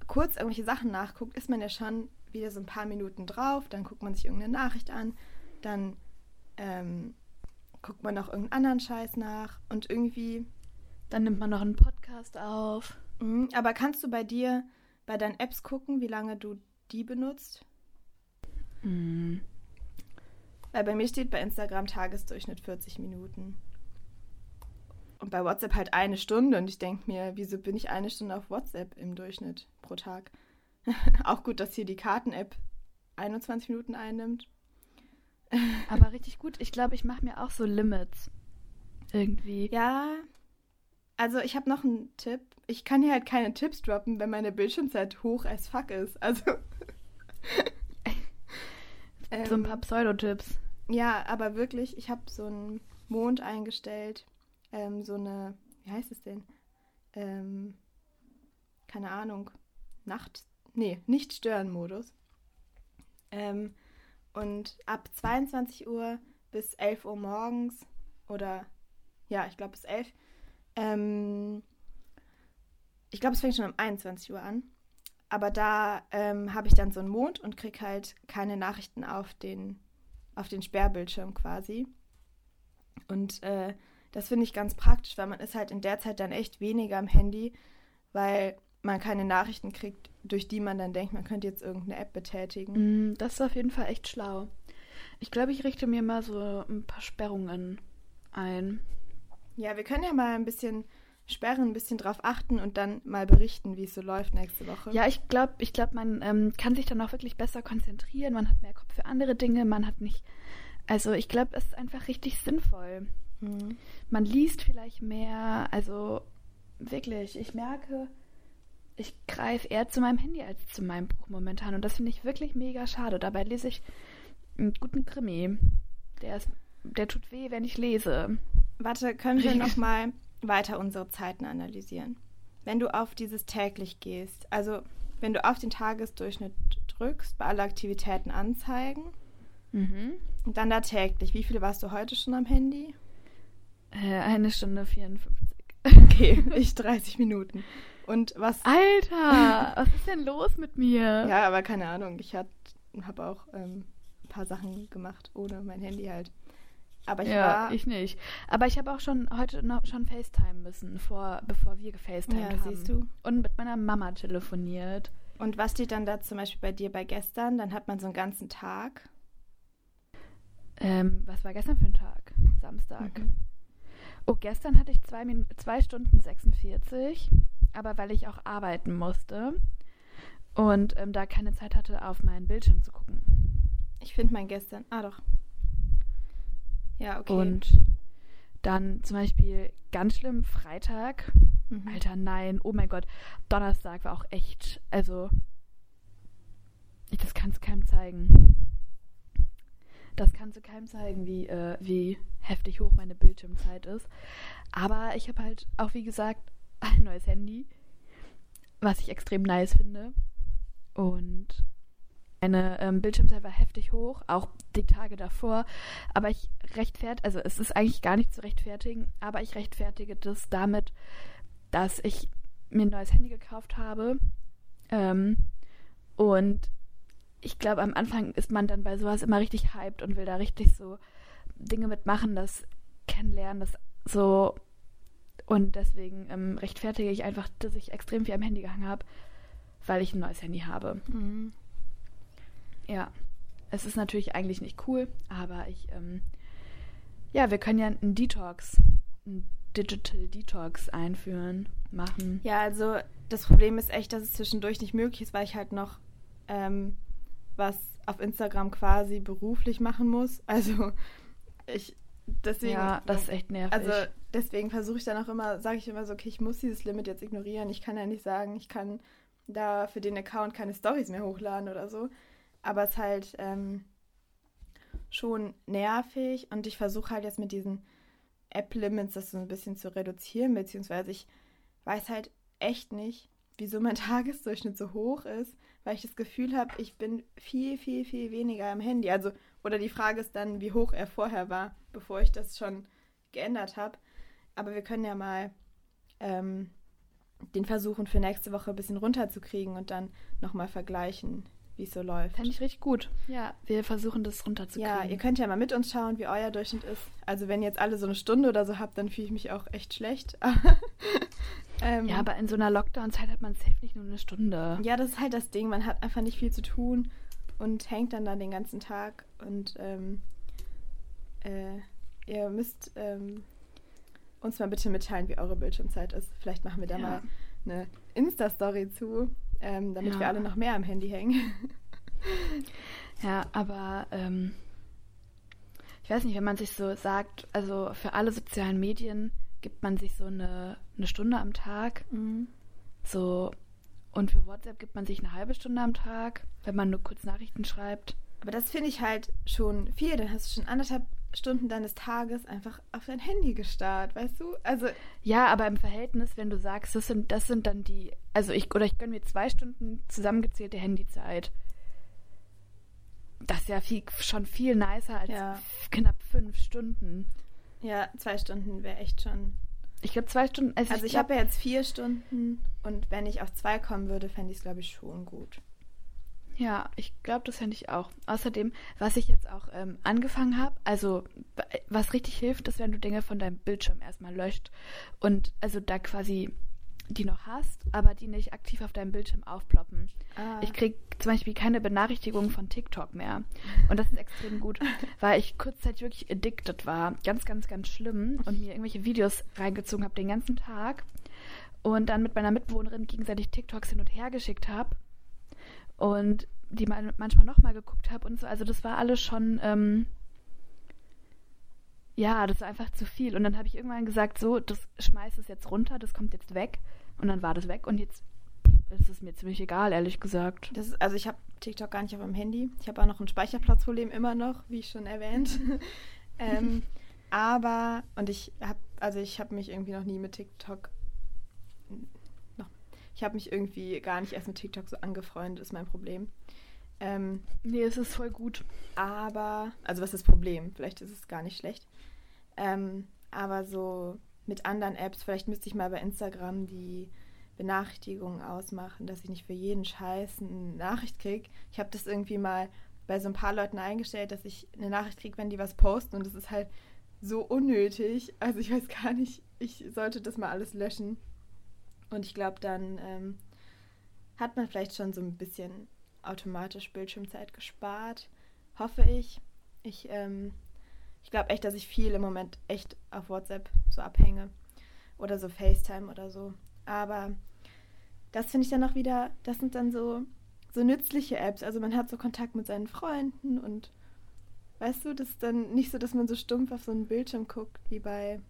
kurz irgendwelche Sachen nachguckt, ist man ja schon wieder so ein paar Minuten drauf. Dann guckt man sich irgendeine Nachricht an. Dann ähm, guckt man noch irgendeinen anderen Scheiß nach. Und irgendwie. Dann nimmt man noch einen Podcast auf. Mhm, aber kannst du bei dir, bei deinen Apps gucken, wie lange du die benutzt? Mhm. Weil bei mir steht bei Instagram Tagesdurchschnitt 40 Minuten. Und bei WhatsApp halt eine Stunde. Und ich denke mir, wieso bin ich eine Stunde auf WhatsApp im Durchschnitt pro Tag? Auch gut, dass hier die Karten-App 21 Minuten einnimmt. Aber richtig gut. Ich glaube, ich mache mir auch so Limits. Irgendwie. Ja. Also ich habe noch einen Tipp. Ich kann hier halt keine Tipps droppen, wenn meine Bildschirmzeit hoch as fuck ist. Also. so ein Ähm, paar Pseudotipps. Ja, aber wirklich, ich habe so einen Mond eingestellt, ähm, so eine, wie heißt es denn? Ähm, keine Ahnung, Nacht, nee, nicht stören Modus. Ähm, und ab 22 Uhr bis 11 Uhr morgens oder ja, ich glaube bis 11. Ähm, ich glaube, es fängt schon um 21 Uhr an. Aber da ähm, habe ich dann so einen Mond und krieg halt keine Nachrichten auf den, auf den Sperrbildschirm quasi. Und äh, das finde ich ganz praktisch, weil man ist halt in der Zeit dann echt weniger am Handy, weil man keine Nachrichten kriegt, durch die man dann denkt, man könnte jetzt irgendeine App betätigen. Mm, Das ist auf jeden Fall echt schlau. Ich glaube, ich richte mir mal so ein paar Sperrungen ein. Ja, wir können ja mal ein bisschen sperren, ein bisschen drauf achten und dann mal berichten, wie es so läuft nächste Woche. Ja, ich glaube, ich glaub, man ähm, kann sich dann auch wirklich besser konzentrieren. Man hat mehr Kopf für andere Dinge. Man hat nicht. Also, ich glaube, es ist einfach richtig sinnvoll. Mhm. Man liest vielleicht mehr. Also, wirklich, ich merke, ich greife eher zu meinem Handy als zu meinem Buch momentan. Und das finde ich wirklich mega schade. Dabei lese ich einen guten Krimi. Der, ist, der tut weh, wenn ich lese. Warte, können wir noch mal weiter unsere Zeiten analysieren? Wenn du auf dieses täglich gehst, also wenn du auf den Tagesdurchschnitt drückst, bei alle Aktivitäten anzeigen Mhm. und dann da täglich, wie viel warst du heute schon am Handy? Äh, eine Stunde 54. Okay, ich 30 Minuten. Und was? Alter, was ist denn los mit mir? Ja, aber keine Ahnung, ich habe auch ähm, ein paar Sachen gemacht ohne mein Handy halt. Aber ich ja, war. ich nicht. Aber ich habe auch schon heute noch schon FaceTime müssen, vor, bevor wir gefacetimed Ja, haben. siehst du. Und mit meiner Mama telefoniert. und was steht dann da zum Beispiel bei dir bei gestern? Dann hat man so einen ganzen Tag. Ähm, was war gestern für ein Tag? Samstag. Mhm. Oh, gestern hatte ich zwei, Min zwei Stunden 46, aber weil ich auch arbeiten musste und ähm, da keine Zeit hatte, auf meinen Bildschirm zu gucken. Ich finde mein gestern. Ah, doch. Ja, okay. Und dann zum Beispiel ganz schlimm Freitag. Mhm. Alter, nein. Oh mein Gott. Donnerstag war auch echt. Also. Ich, das kannst du keinem zeigen. Das kannst du keinem zeigen, wie, äh, wie heftig hoch meine Bildschirmzeit ist. Aber ich habe halt auch, wie gesagt, ein neues Handy. Was ich extrem nice finde. Und Meine ähm, Bildschirmzeit war heftig hoch, auch die Tage davor. Aber ich rechtfertige, also es ist eigentlich gar nicht zu rechtfertigen, aber ich rechtfertige das damit, dass ich mir ein neues Handy gekauft habe. Ähm, und ich glaube, am Anfang ist man dann bei sowas immer richtig hyped und will da richtig so Dinge mitmachen, das kennenlernen, das so. Und deswegen ähm, rechtfertige ich einfach, dass ich extrem viel am Handy gehangen habe, weil ich ein neues Handy habe. Mhm. Ja, es ist natürlich eigentlich nicht cool, aber ich, ähm, ja, wir können ja einen Detox, einen Digital Detox einführen, machen. Ja, also das Problem ist echt, dass es zwischendurch nicht möglich ist, weil ich halt noch ähm, was auf Instagram quasi beruflich machen muss. Also ich deswegen. Ja, das ist echt nervig. Also deswegen versuche ich dann auch immer, sage ich immer so, okay, ich muss dieses Limit jetzt ignorieren. Ich kann ja nicht sagen, ich kann da für den Account keine Stories mehr hochladen oder so. Aber es ist halt ähm, schon nervig und ich versuche halt jetzt mit diesen App-Limits das so ein bisschen zu reduzieren, beziehungsweise ich weiß halt echt nicht, wieso mein Tagesdurchschnitt so hoch ist, weil ich das Gefühl habe, ich bin viel, viel, viel weniger am Handy. Also, oder die Frage ist dann, wie hoch er vorher war, bevor ich das schon geändert habe. Aber wir können ja mal ähm, den versuchen, für nächste Woche ein bisschen runterzukriegen und dann nochmal vergleichen, wie es so läuft. Fände ich richtig gut. Ja, wir versuchen das runterzukriegen. Ja, ihr könnt ja mal mit uns schauen, wie euer Durchschnitt ist. Also wenn ihr jetzt alle so eine Stunde oder so habt, dann fühle ich mich auch echt schlecht. ähm, ja, aber in so einer Lockdown-Zeit hat man safe nicht nur eine Stunde. Ja, das ist halt das Ding. Man hat einfach nicht viel zu tun und hängt dann da den ganzen Tag. Und ähm, äh, ihr müsst ähm, uns mal bitte mitteilen, wie eure Bildschirmzeit ist. Vielleicht machen wir da Ja. mal eine Insta-Story zu, ähm, damit Ja. wir alle noch mehr am Handy hängen. Ja, aber ähm, ich weiß nicht, wenn man sich so sagt, also für alle sozialen Medien gibt man sich so eine, eine Stunde am Tag, so und für WhatsApp gibt man sich eine halbe Stunde am Tag, wenn man nur kurz Nachrichten schreibt. Aber das finde ich halt schon viel. Dann hast du schon anderthalb Stunden deines Tages einfach auf dein Handy gestarrt, weißt du? Also, Ja, aber im Verhältnis, wenn du sagst, das sind, das sind dann die, also ich, oder ich gönne mir zwei Stunden zusammengezählte Handyzeit. Das ist ja viel, schon viel nicer als Ja. knapp fünf Stunden. ja, zwei Stunden wäre echt schon. Ich glaube, zwei Stunden. Also, Also, ich glaub- habe ja jetzt vier Stunden und wenn ich auf zwei kommen würde, fände ich es, glaube ich, schon gut. Ja, ich glaube, das fände ich auch. Außerdem, was ich jetzt auch ähm, angefangen habe, also was richtig hilft, ist, wenn du Dinge von deinem Bildschirm erstmal löscht und also da quasi die noch hast, aber die nicht aktiv auf deinem Bildschirm aufploppen. Ah. Ich kriege zum Beispiel keine Benachrichtigung von TikTok mehr. Und das ist extrem gut, weil ich kurzzeitig wirklich addicted war. Ganz, ganz, ganz schlimm. Und mir irgendwelche Videos reingezogen habe den ganzen Tag. Und dann mit meiner Mitbewohnerin gegenseitig TikToks hin und her geschickt habe. Und die man manchmal nochmal geguckt habe und so. Also das war alles schon, ähm, ja, das war einfach zu viel. Und dann habe ich irgendwann gesagt, so, das schmeiß es jetzt runter, das kommt jetzt weg. Und dann war das weg und jetzt ist es mir ziemlich egal, ehrlich gesagt. Das ist, also ich habe TikTok gar nicht auf meinem Handy. Ich habe auch noch ein Speicherplatzproblem immer noch, wie schon erwähnt. ähm, aber, und ich habe, also ich habe mich irgendwie noch nie mit TikTok, ich habe mich irgendwie gar nicht erst mit TikTok so angefreundet, ist mein Problem. Ähm, Nee, es ist voll gut. aber, also was ist das Problem? Vielleicht ist es gar nicht schlecht. Ähm, aber so mit anderen Apps, vielleicht müsste ich mal bei Instagram die Benachrichtigungen ausmachen, dass ich nicht für jeden Scheiß eine Nachricht kriege. Ich habe das irgendwie mal bei so ein paar Leuten eingestellt, dass ich eine Nachricht kriege, wenn die was posten und das ist halt so unnötig. Also ich weiß gar nicht, ich sollte das mal alles löschen. Und ich glaube, dann ähm, hat man vielleicht schon so ein bisschen automatisch Bildschirmzeit gespart. Hoffe ich. Ich, ähm, ich glaube echt, dass ich viel im Moment echt auf WhatsApp so abhänge. Oder so FaceTime oder so. Aber das finde ich dann auch wieder, das sind dann so, so nützliche Apps. Also man hat so Kontakt mit seinen Freunden und weißt du, das ist dann nicht so, dass man so stumpf auf so einen Bildschirm guckt, wie bei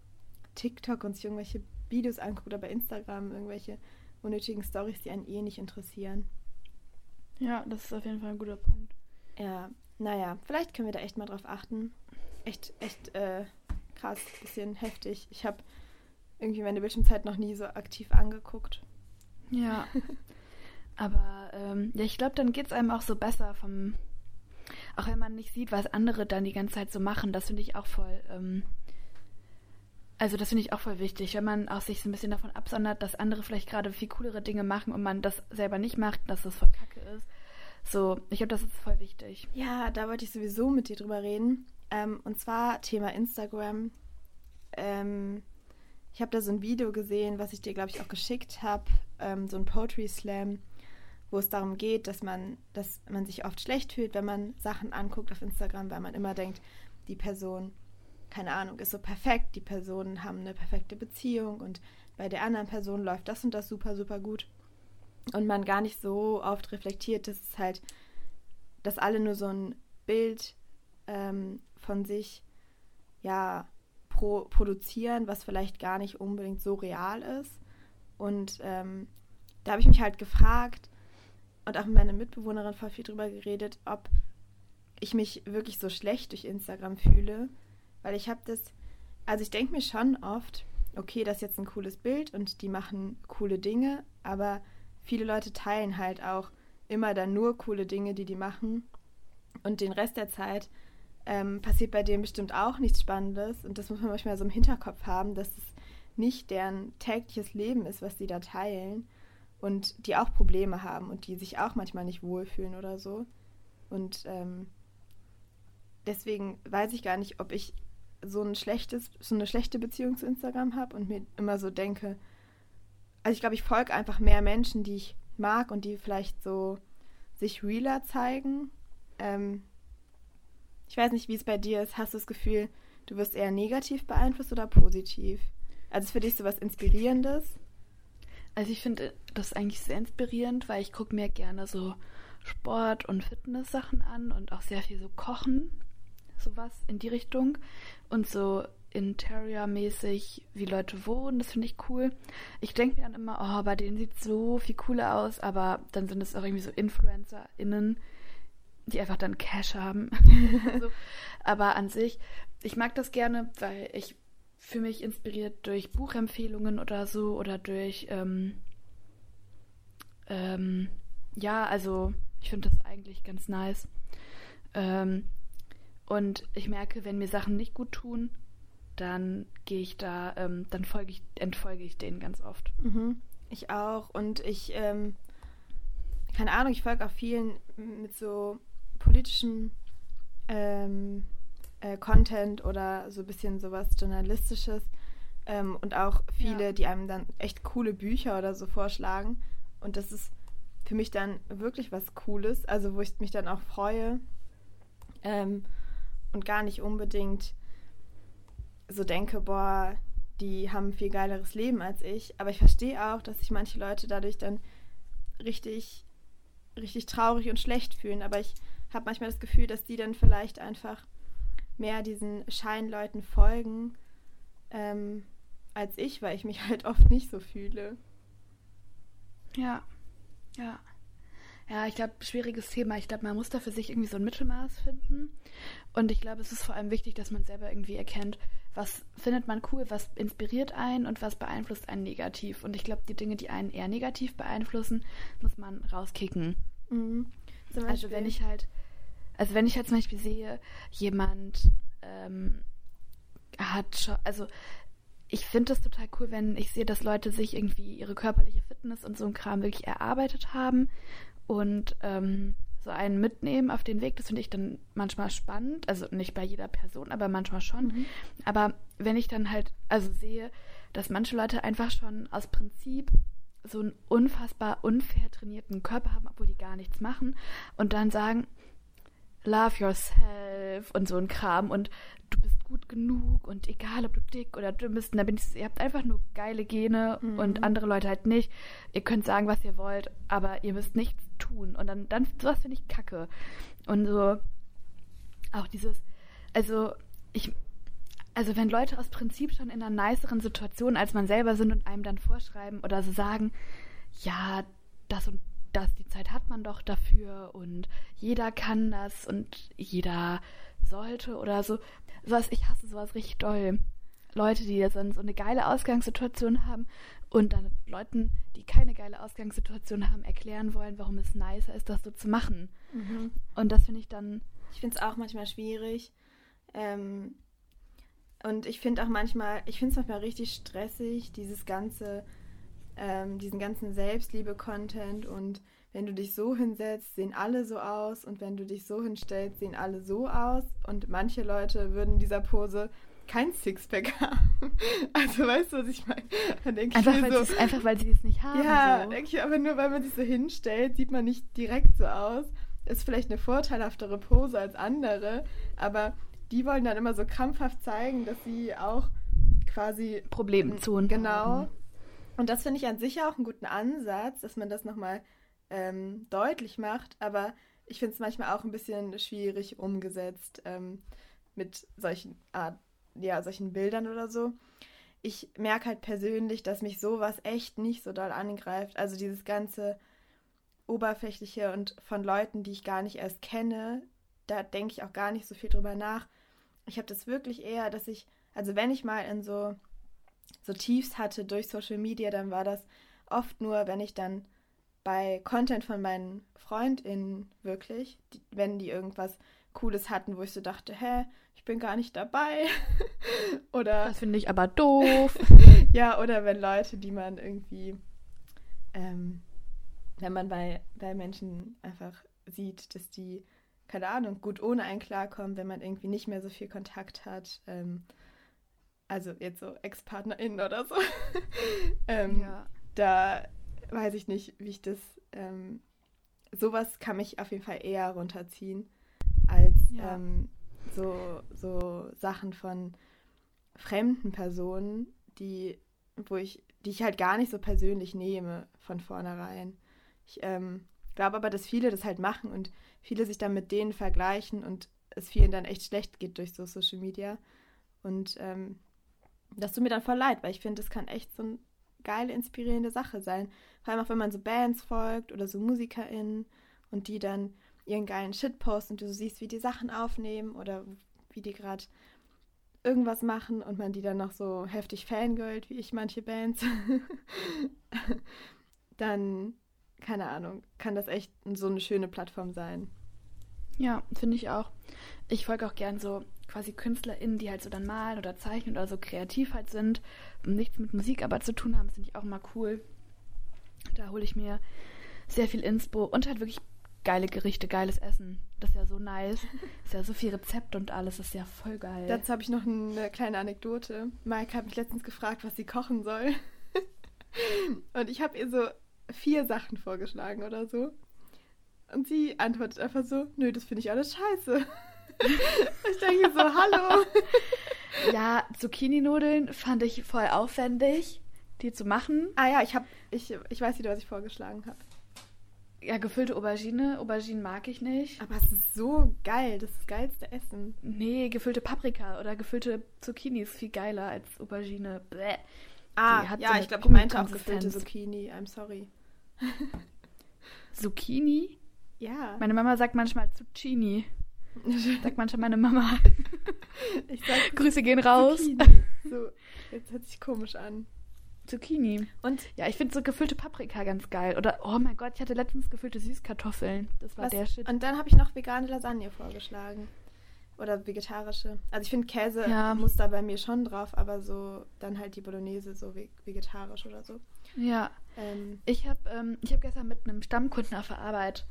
TikTok und sich irgendwelche Videos anguckt oder bei Instagram irgendwelche unnötigen Stories, die einen eh nicht interessieren. Ja, das ist auf jeden Fall ein guter Punkt. Ja, naja, vielleicht können wir da echt mal drauf achten. Echt, echt äh, krass, bisschen heftig. Ich habe irgendwie meine Bildschirmzeit noch nie so aktiv angeguckt. Ja. Aber ähm, ja, ich glaube, dann geht es einem auch so besser vom, auch wenn man nicht sieht, was andere dann die ganze Zeit so machen, das finde ich auch voll, ähm, also das finde ich auch voll wichtig, wenn man auch sich so ein bisschen davon absondert, dass andere vielleicht gerade viel coolere Dinge machen und man das selber nicht macht, dass das voll kacke ist. So, ich glaube, das ist voll wichtig. Ja, da wollte ich sowieso mit dir drüber reden. Ähm, und zwar Thema Instagram. Ähm, ich habe da so ein Video gesehen, was ich dir, glaube ich, auch geschickt habe, ähm, so ein Poetry Slam, wo es darum geht, dass man, dass man sich oft schlecht fühlt, wenn man Sachen anguckt auf Instagram, weil man immer denkt, die Person keine Ahnung, ist so perfekt, die Personen haben eine perfekte Beziehung und bei der anderen Person läuft das und das super, super gut. Und man gar nicht so oft reflektiert, dass es halt, dass alle nur so ein Bild ähm, von sich, ja, pro produzieren, was vielleicht gar nicht unbedingt so real ist. Und ähm, da habe ich mich halt gefragt und auch mit meiner Mitbewohnerin voll viel drüber geredet, ob ich mich wirklich so schlecht durch Instagram fühle weil ich habe das, also ich denke mir schon oft, okay, das ist jetzt ein cooles Bild und die machen coole Dinge, aber viele Leute teilen halt auch immer dann nur coole Dinge, die die machen. Und den Rest der Zeit ähm, passiert bei denen bestimmt auch nichts Spannendes. Und das muss man manchmal so im Hinterkopf haben, dass es nicht deren tägliches Leben ist, was sie da teilen. Und die auch Probleme haben und die sich auch manchmal nicht wohlfühlen oder so. Und ähm, deswegen weiß ich gar nicht, ob ich so ein schlechtes, so eine schlechte Beziehung zu Instagram habe und mir immer so denke, also ich glaube, ich folge einfach mehr Menschen, die ich mag und die vielleicht so sich realer zeigen. Ähm, ich weiß nicht, wie es bei dir ist. Hast du das Gefühl, du wirst eher negativ beeinflusst oder positiv? Also ist für dich so was Inspirierendes? Also ich finde das eigentlich sehr inspirierend, weil ich gucke mir gerne so Sport- und Fitness-Sachen an und auch sehr viel so Kochen sowas in die Richtung. Und so Interior-mäßig, wie Leute wohnen, das finde ich cool. Ich denke mir dann immer, oh, bei denen sieht so viel cooler aus, aber dann sind es auch irgendwie so InfluencerInnen, die einfach dann Cash haben. so. Aber an sich, ich mag das gerne, weil ich für mich inspiriert durch Buchempfehlungen oder so oder durch, ähm, ähm, ja, also ich finde das eigentlich ganz nice. Ähm, und ich merke, wenn mir Sachen nicht gut tun, dann gehe ich da, ähm, dann folge ich, entfolge ich denen ganz oft. Mhm. Ich auch. Und ich, ähm, keine Ahnung, ich folge auch vielen mit so politischem ähm, äh, Content oder so ein bisschen sowas Journalistisches. Ähm, und auch viele, ja. die einem dann echt coole Bücher oder so vorschlagen. Und das ist für mich dann wirklich was Cooles, also wo ich mich dann auch freue. Ähm, und gar nicht unbedingt so denke, boah, die haben ein viel geileres Leben als ich. Aber ich verstehe auch, dass sich manche Leute dadurch dann richtig, richtig traurig und schlecht fühlen. Aber ich habe manchmal das Gefühl, dass die dann vielleicht einfach mehr diesen Scheinleuten folgen ähm, als ich, weil ich mich halt oft nicht so fühle. Ja, ja. Ja, ich glaube, schwieriges Thema. Ich glaube, man muss da für sich irgendwie so ein Mittelmaß finden. Und ich glaube, es ist vor allem wichtig, dass man selber irgendwie erkennt, was findet man cool, was inspiriert einen und was beeinflusst einen negativ. Und ich glaube, die Dinge, die einen eher negativ beeinflussen, muss man rauskicken. Mhm. Also wenn ich halt, also wenn ich halt zum Beispiel sehe, jemand ähm, hat schon, also ich finde das total cool, wenn ich sehe, dass Leute sich irgendwie ihre körperliche Fitness und so ein Kram wirklich erarbeitet haben und ähm, so einen mitnehmen auf den Weg. Das finde ich dann manchmal spannend. Also nicht bei jeder Person, aber manchmal schon. Mhm. Aber wenn ich dann halt also sehe, dass manche Leute einfach schon aus Prinzip so einen unfassbar unfair trainierten Körper haben, obwohl die gar nichts machen und dann sagen, love yourself und so ein Kram und du bist gut genug und egal, ob du dick oder dünn bist, da bin ich, ihr habt einfach nur geile Gene mhm. und andere Leute halt nicht. Ihr könnt sagen, was ihr wollt, aber ihr müsst nichts tun. Und dann, dann sowas finde ich kacke. Und so, auch dieses, also ich, also wenn Leute aus Prinzip schon in einer niceren Situation als man selber sind und einem dann vorschreiben oder so sagen, ja, das und das, die Zeit hat man doch dafür und jeder kann das und jeder sollte oder so. Sowas, ich hasse sowas richtig doll. Leute, die dann so eine geile Ausgangssituation haben und dann Leuten, die keine geile Ausgangssituation haben, erklären wollen, warum es nicer ist, das so zu machen. Mhm. Und das finde ich dann. Ich finde es auch manchmal schwierig. Ähm, und ich finde auch manchmal, ich finde es manchmal richtig stressig, dieses ganze, ähm, diesen ganzen Selbstliebe-Content und wenn du dich so hinsetzt, sehen alle so aus und wenn du dich so hinstellst, sehen alle so aus und manche Leute würden in dieser Pose kein Sixpack haben. Also weißt du, was ich meine? Einfach, weil so, sie es- einfach weil sie es nicht haben. ja, so. denke ich, aber nur weil man sich so hinstellt, sieht man nicht direkt so aus. Ist vielleicht eine vorteilhaftere Pose als andere, aber die wollen dann immer so krampfhaft zeigen, dass sie auch quasi Problemzonen. Genau. haben. Und das finde ich an sich auch einen guten Ansatz, dass man das nochmal ähm, deutlich macht, aber ich finde es manchmal auch ein bisschen schwierig umgesetzt ähm, mit solchen Art, ja, solchen Bildern oder so. Ich merke halt persönlich, dass mich sowas echt nicht so doll angreift. Also dieses ganze Oberflächliche und von Leuten, die ich gar nicht erst kenne, da denke ich auch gar nicht so viel drüber nach. Ich habe das wirklich eher, dass ich, also wenn ich mal in so so Tiefs hatte durch Social Media, dann war das oft nur, wenn ich dann bei Content von meinen FreundInnen wirklich, die, wenn die irgendwas Cooles hatten, wo ich so dachte, hä, ich bin gar nicht dabei. oder Das finde ich aber doof. ja, oder wenn Leute, die man irgendwie, ähm, wenn man bei, bei Menschen einfach sieht, dass die, keine Ahnung, gut ohne einen klarkommen, wenn man irgendwie nicht mehr so viel Kontakt hat, ähm, also jetzt so Ex-PartnerInnen oder so, ähm, ja. da weiß ich nicht, wie ich das, ähm, sowas kann mich auf jeden Fall eher runterziehen, als Ja. ähm, so, so Sachen von fremden Personen, die, wo ich, die ich halt gar nicht so persönlich nehme von vornherein. Ich ähm, glaube aber, dass viele das halt machen und viele sich dann mit denen vergleichen und es vielen dann echt schlecht geht durch so Social Media. Und ähm, das tut mir dann voll leid, weil ich finde, das kann echt so eine geile, inspirierende Sache sein. Vor allem auch, wenn man so Bands folgt oder so MusikerInnen und die dann ihren geilen Shit posten und du so siehst, wie die Sachen aufnehmen oder wie die gerade irgendwas machen und man die dann noch so heftig fangirlt, wie ich manche Bands, dann, keine Ahnung, kann das echt so eine schöne Plattform sein. Ja, finde ich auch. Ich folge auch gern so quasi KünstlerInnen, die halt so dann malen oder zeichnen oder so kreativ halt sind und nichts mit Musik aber zu tun haben. Finde ich auch mal cool. Da hole ich mir sehr viel Inspo und halt wirklich geile Gerichte, geiles Essen. Das ist ja so nice. Ist ja so viel Rezept und alles. Das ist ja voll geil. Dazu habe ich noch eine kleine Anekdote. Maike hat mich letztens gefragt, was sie kochen soll. Und ich habe ihr so vier Sachen vorgeschlagen oder so. Und sie antwortet einfach so, nö, das finde ich alles scheiße. Ich denke so, hallo. ja, Zucchini-Nudeln fand ich voll aufwendig, die zu machen. Ah ja, ich habe, ich, ich weiß wieder, was ich vorgeschlagen habe. Ja, gefüllte Aubergine. Auberginen mag ich nicht. Aber es ist so geil, das ist das geilste Essen. Nee, gefüllte Paprika oder gefüllte Zucchini ist viel geiler als Aubergine. Bäh. Ah, ja, so ich glaube, ich meinte auch gefüllte Zucchini. I'm sorry. Zucchini? Ja. Meine Mama sagt manchmal Zucchini. Sagt manchmal meine Mama. ich sag Grüße gehen raus. Zucchini. So, jetzt hört sich komisch an. Zucchini. Und Ja, ich finde so gefüllte Paprika ganz geil. Oder, oh mein Gott, ich hatte letztens gefüllte Süßkartoffeln. Das war Was, der Shit. Und dann habe ich noch vegane Lasagne vorgeschlagen. Oder vegetarische. Also ich finde Käse Ja. muss da bei mir schon drauf, aber so dann halt die Bolognese so ve- vegetarisch oder so. Ja. Ähm, Ich habe ähm, ich hab gestern mit einem Stammkunden auf der Arbeit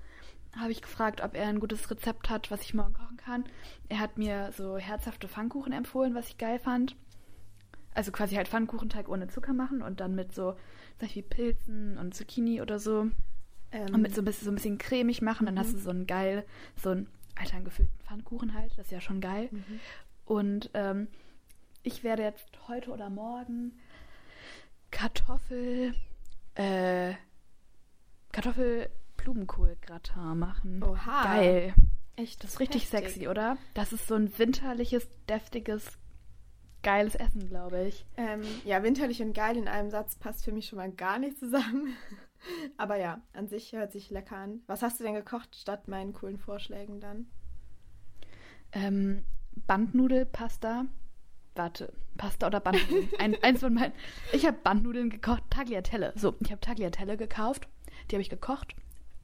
habe ich gefragt, ob er ein gutes Rezept hat, was ich morgen kochen kann. Er hat mir so herzhafte Pfannkuchen empfohlen, was ich geil fand. Also quasi halt Pfannkuchenteig ohne Zucker machen und dann mit so, sag ich wie Pilzen und Zucchini oder so. ähm, Und mit so ein bisschen, so ein bisschen cremig machen. Dann hast du so einen geil, so einen alter gefüllten Pfannkuchen halt. Das ist ja schon geil. mhm. Und ähm, ich werde jetzt heute oder morgen Kartoffel, äh, Kartoffel-Blumenkohl-Gratin machen. Oha. Geil. Echt, Das ist richtig heftig. sexy, oder? Das ist so ein winterliches, deftiges, geiles Essen, glaube ich. Ähm, ja, winterlich und geil in einem Satz passt für mich schon mal gar nicht zusammen. Aber ja, an sich hört sich lecker an. Was hast du denn gekocht statt meinen coolen Vorschlägen dann? Ähm, Bandnudelpasta, warte, Pasta oder Bandnudeln. Ein, eins von meinen. Ich habe Bandnudeln gekocht, Tagliatelle. So, ich habe Tagliatelle gekauft. Die habe ich gekocht.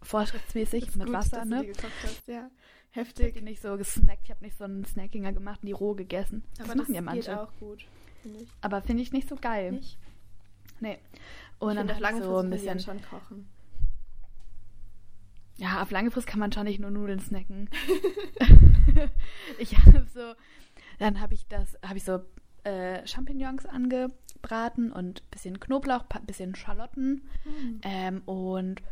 Vorschriftsmäßig mit gut, Wasser, ne? hast, ja. Ich habe Heftig. die nicht so gesnackt. Ich habe nicht so einen Snackinger gemacht und die roh gegessen. Das Aber machen ja geht manche. auch gut, finde ich. Aber finde ich nicht so geil. Nicht? Nee. Und ich dann auf lange ich so Frist ein bisschen. schon kochen. Ja, auf lange Frist kann man schon nicht nur Nudeln snacken. ich habe so, dann habe ich das, habe ich so äh, Champignons angebraten und bisschen Knoblauch, pa- bisschen Schalotten Hm. ähm, und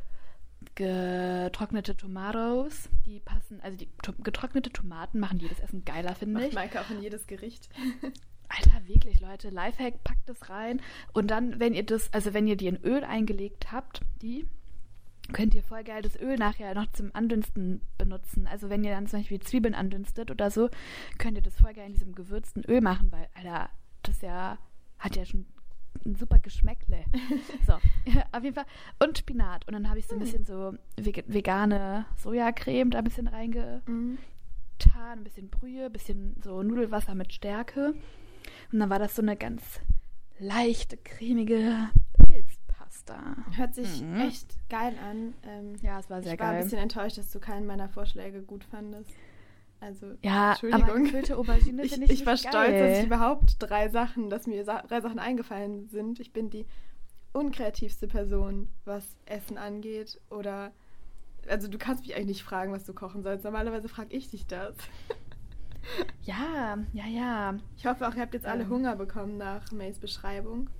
getrocknete Tomatoes. Die passen, also die to getrocknete Tomaten machen jedes Essen geiler, finde ich. Maike auch in jedes Gericht. Alter, wirklich, Leute, Lifehack, packt das rein. Und dann, wenn ihr das, also wenn ihr die in Öl eingelegt habt, die, könnt ihr voll geil das Öl nachher noch zum Andünsten benutzen. Also wenn ihr dann zum Beispiel Zwiebeln andünstet oder so, könnt ihr das voll geil in diesem gewürzten Öl machen, weil, Alter, das ja, hat ja schon ein super Geschmäckle. so, auf jeden Fall. Und Spinat. Und dann habe ich so ein Hm. bisschen so vegane Sojacreme da ein bisschen reinge Mhm. ein bisschen Brühe, ein bisschen so Nudelwasser mit Stärke. Und dann war das so eine ganz leichte, cremige Pilzpasta. Hört sich Mhm. echt geil an. Ähm, Ja, es war sehr ich war ein geil. bisschen enttäuscht, dass du keinen meiner Vorschläge gut fandest. Also, Ja, aber Entschuldigung. gefüllte Aubergine ich, ich, ich war nicht stolz, geil. dass ich überhaupt drei Sachen, dass mir drei Sachen eingefallen sind. Ich bin die unkreativste Person, was Essen angeht. Oder, also du kannst mich eigentlich nicht fragen, was du kochen sollst. Normalerweise frage ich dich das. Ja, ja, ja, Ich hoffe auch, ihr habt jetzt alle Ähm. Hunger bekommen nach Mays Beschreibung.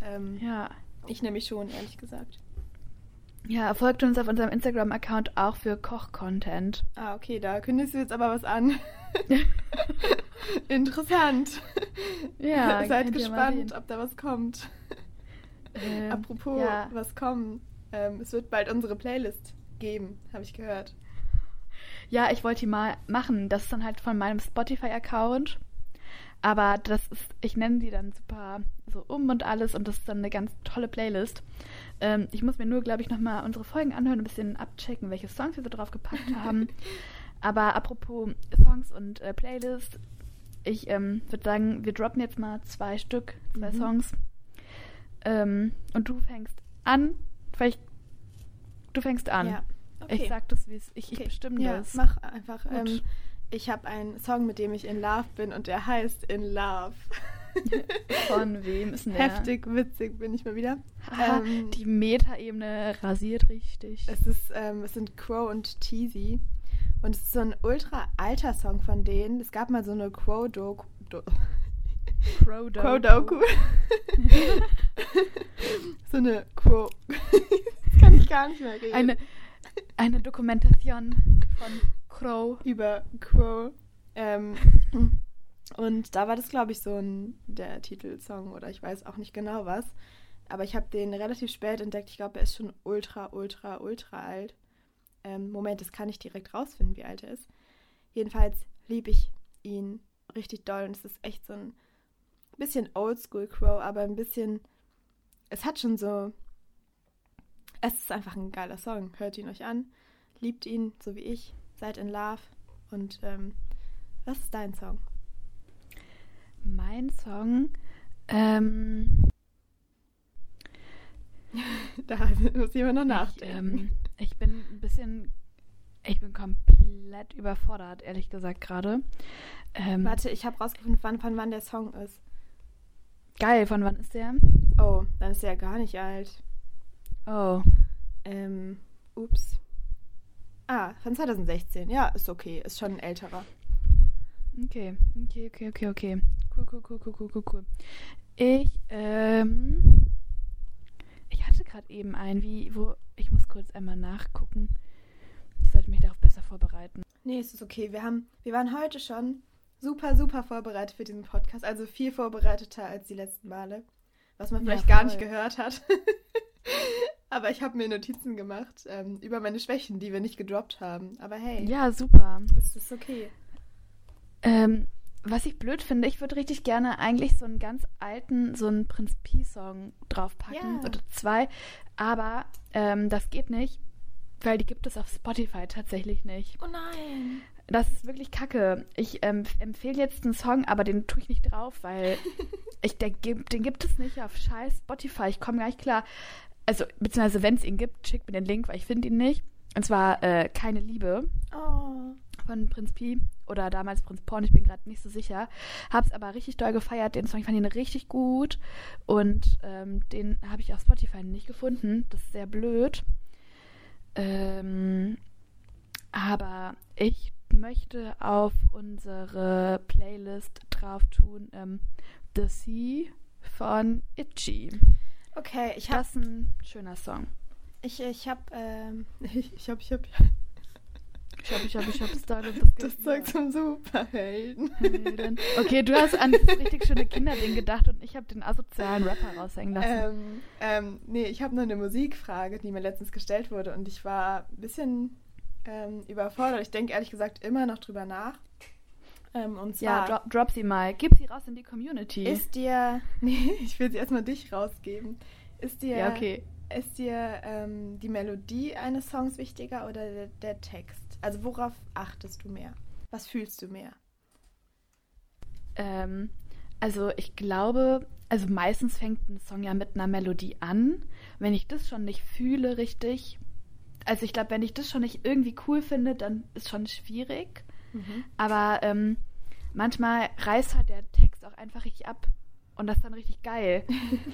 Ähm, ja. Ich nämlich schon, ehrlich gesagt. Ja, folgt uns auf unserem Instagram-Account auch für Koch-Content. Ah, okay, da kündigst du jetzt aber was an. Interessant. Ja, Seid gespannt, ob da was kommt. Ähm, Apropos, ja. was kommt. Ähm, es wird bald unsere Playlist geben, habe ich gehört. Ja, ich wollte die mal machen. Das ist dann halt von meinem Spotify-Account. Aber das ist, ich nenne die dann super so um und alles und das ist dann eine ganz tolle Playlist. Ähm, ich muss mir nur, glaube ich, nochmal unsere Folgen anhören, ein bisschen abchecken, welche Songs wir so drauf gepackt haben. Aber apropos Songs und äh, Playlist, ich ähm, würde sagen, wir droppen jetzt mal zwei Stück, zwei Mhm. Songs. Ähm, und du fängst an. Vielleicht, du fängst an. Ja. Okay. Ich sag das, wie es, ich, ich Okay. bestimme ja, das. mach einfach. Ähm, ich habe einen Song, mit dem ich in Love bin und der heißt In Love. Von wem ist denn der? Heftig, witzig bin ich mal wieder. Haha, Ähm, die Metaebene rasiert richtig. Es ist, ähm, es sind Crow und Teasy. Und es ist so ein ultra alter Song von denen. Es gab mal so eine Crow-Doku. Do Crow Crow-Doku. so eine Crow. das kann ich gar nicht mehr reden. Eine, eine Dokumentation von Crow. über Crow. Ähm, und da war das, glaube ich, so ein der Titelsong oder ich weiß auch nicht genau was. Aber ich habe den relativ spät entdeckt. Ich glaube, er ist schon ultra, ultra, ultra alt. Ähm, Moment, das kann ich direkt rausfinden, wie alt er ist. Jedenfalls liebe ich ihn richtig doll und es ist echt so ein bisschen Oldschool Crow, aber ein bisschen. Es hat schon so. Es ist einfach ein geiler Song. Hört ihn euch an. Liebt ihn, so wie ich. Seid in Love. Und ähm, was ist dein Song? Mein Song. Ähm, Da muss jemand noch ich, nachdenken. ähm, ich bin ein bisschen. Ich bin komplett überfordert, ehrlich gesagt, gerade. Ähm, Warte, ich habe rausgefunden, wann, von wann der Song ist. Geil, von wann ist der? Oh, dann ist er ja gar nicht alt. Oh. Ähm, ups. Ah, von 2016. Ja, ist okay. Ist schon ein älterer. Okay, okay, okay, okay, okay. Cool, cool, cool, cool, cool, cool, cool. Ich, ähm. Ich hatte gerade eben einen, wie, wo. Ich muss kurz einmal nachgucken. Ich sollte mich darauf besser vorbereiten. Nee, es ist okay. Wir haben, wir waren heute schon super, super vorbereitet für diesen Podcast. Also viel vorbereiteter als die letzten Male. Was man Ja, vielleicht gar voll. nicht gehört hat. Aber ich habe mir Notizen gemacht ähm, über meine Schwächen, die wir nicht gedroppt haben. Aber hey, Ja, super. es ist okay. Ähm, was ich blöd finde, ich würde richtig gerne eigentlich so einen ganz alten, so einen Prinz Pi-Song draufpacken. Ja. Oder zwei. Aber ähm, das geht nicht, weil die gibt es auf Spotify tatsächlich nicht. Oh nein. Das ist wirklich kacke. Ich ähm, empfehle jetzt einen Song, aber den tue ich nicht drauf, weil ich, der, den gibt es nicht auf scheiß Spotify. Ich komme gar nicht klar. Also, beziehungsweise, wenn es ihn gibt, schickt mir den Link, weil ich finde ihn nicht. Und zwar äh, Keine Liebe Oh. von Prinz Pi oder damals Prinz Porn, ich bin gerade nicht so sicher. Hab's aber richtig doll gefeiert, den Song, ich fand ihn richtig gut und ähm, den habe ich auf Spotify nicht gefunden. Das ist sehr blöd. Ähm, aber ich möchte auf unsere Playlist drauf tun ähm, The Sea von Itchy. Okay, ich habe Das ist ein schöner Song. ich, ich hab, ähm, ich, ich hab, ich hab Ich hab, ich hab, ich hab Style und das Zeug zum Superhelden. Helden. Okay, du hast an das richtig schöne Kinderding gedacht und ich habe den asozialen Rapper raushängen lassen. Ähm, ähm, nee, ich habe nur eine Musikfrage, die mir letztens gestellt wurde und ich war ein bisschen ähm, überfordert. Ich denke ehrlich gesagt immer noch drüber nach. Ähm, und ja, zwar drop, drop sie mal. Gib sie raus in die Community. ist dir, nee, ich will sie erstmal dich rausgeben. Ist dir, ja, okay. ist dir ähm, die Melodie eines Songs wichtiger oder der, der Text? Also worauf achtest du mehr? Was fühlst du mehr? Ähm, also ich glaube, also meistens fängt ein Song ja mit einer Melodie an. Wenn ich das schon nicht fühle richtig, also ich glaube, wenn ich das schon nicht irgendwie cool finde, dann ist schon schwierig. Aber ähm, manchmal reißt halt der Text auch einfach richtig ab. Und das ist dann richtig geil.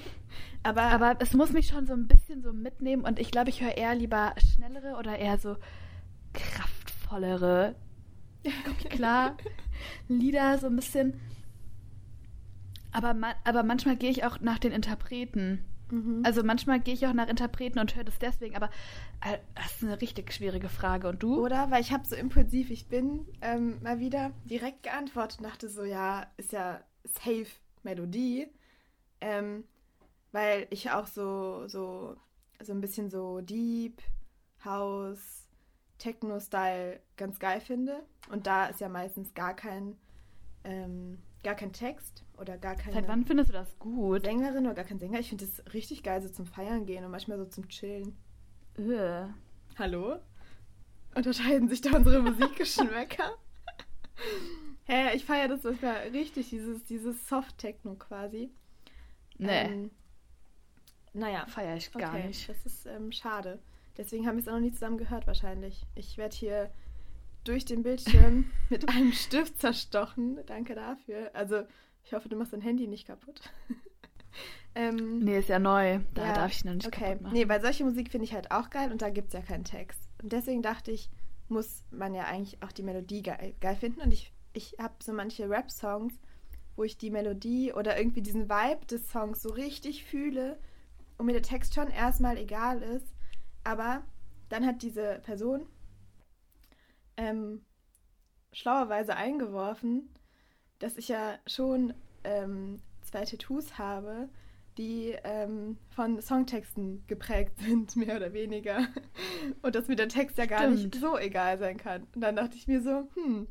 Aber, Aber es muss mich schon so ein bisschen so mitnehmen und ich glaube, ich höre eher lieber schnellere oder eher so kraftvollere, klar, Lieder so ein bisschen. Aber, ma aber manchmal gehe ich auch nach den Interpreten. Mhm. Also manchmal gehe ich auch nach Interpreten und höre das deswegen, aber äh, das ist eine richtig schwierige Frage. Und du? Oder? Weil ich habe so impulsiv, ich bin ähm, mal wieder direkt geantwortet und dachte so, ja, ist ja safe Melodie. Ähm, weil ich auch so, so, so ein bisschen so Deep, House, Techno-Style ganz geil finde. Und da ist ja meistens gar kein, ähm, gar kein Text oder gar keine Seit wann findest du das gut? Sängerin oder gar kein Sänger. Ich finde das richtig geil, so zum Feiern gehen und manchmal so zum Chillen. Ugh. Hallo? Unterscheiden sich da unsere Musikgeschmäcker? Hä, ich feiere das manchmal richtig, dieses, dieses Soft-Techno quasi. Nee, Ähm, naja, feiere ich gar okay, nicht. das ist ähm, schade. Deswegen haben wir es auch noch nie zusammen gehört wahrscheinlich. Ich werde hier durch den Bildschirm mit einem Stift zerstochen. Danke dafür. Also, ich hoffe, du machst dein Handy nicht kaputt. ähm, Nee, ist ja neu. Da ja, darf ich noch nicht okay. kaputt machen. Nee, weil solche Musik finde ich halt auch geil und da gibt es ja keinen Text. Und deswegen dachte ich, muss man ja eigentlich auch die Melodie geil, geil finden. Und ich, ich habe so manche Rap-Songs, wo ich die Melodie oder irgendwie diesen Vibe des Songs so richtig fühle und mir der Text schon erstmal egal ist. Aber dann hat diese Person ähm, schlauerweise eingeworfen, dass ich ja schon ähm, zwei Tattoos habe, die ähm, von Songtexten geprägt sind, mehr oder weniger. Und dass mir der Text ja gar nicht Stimmt. so egal sein kann. Und dann dachte ich mir so, hm,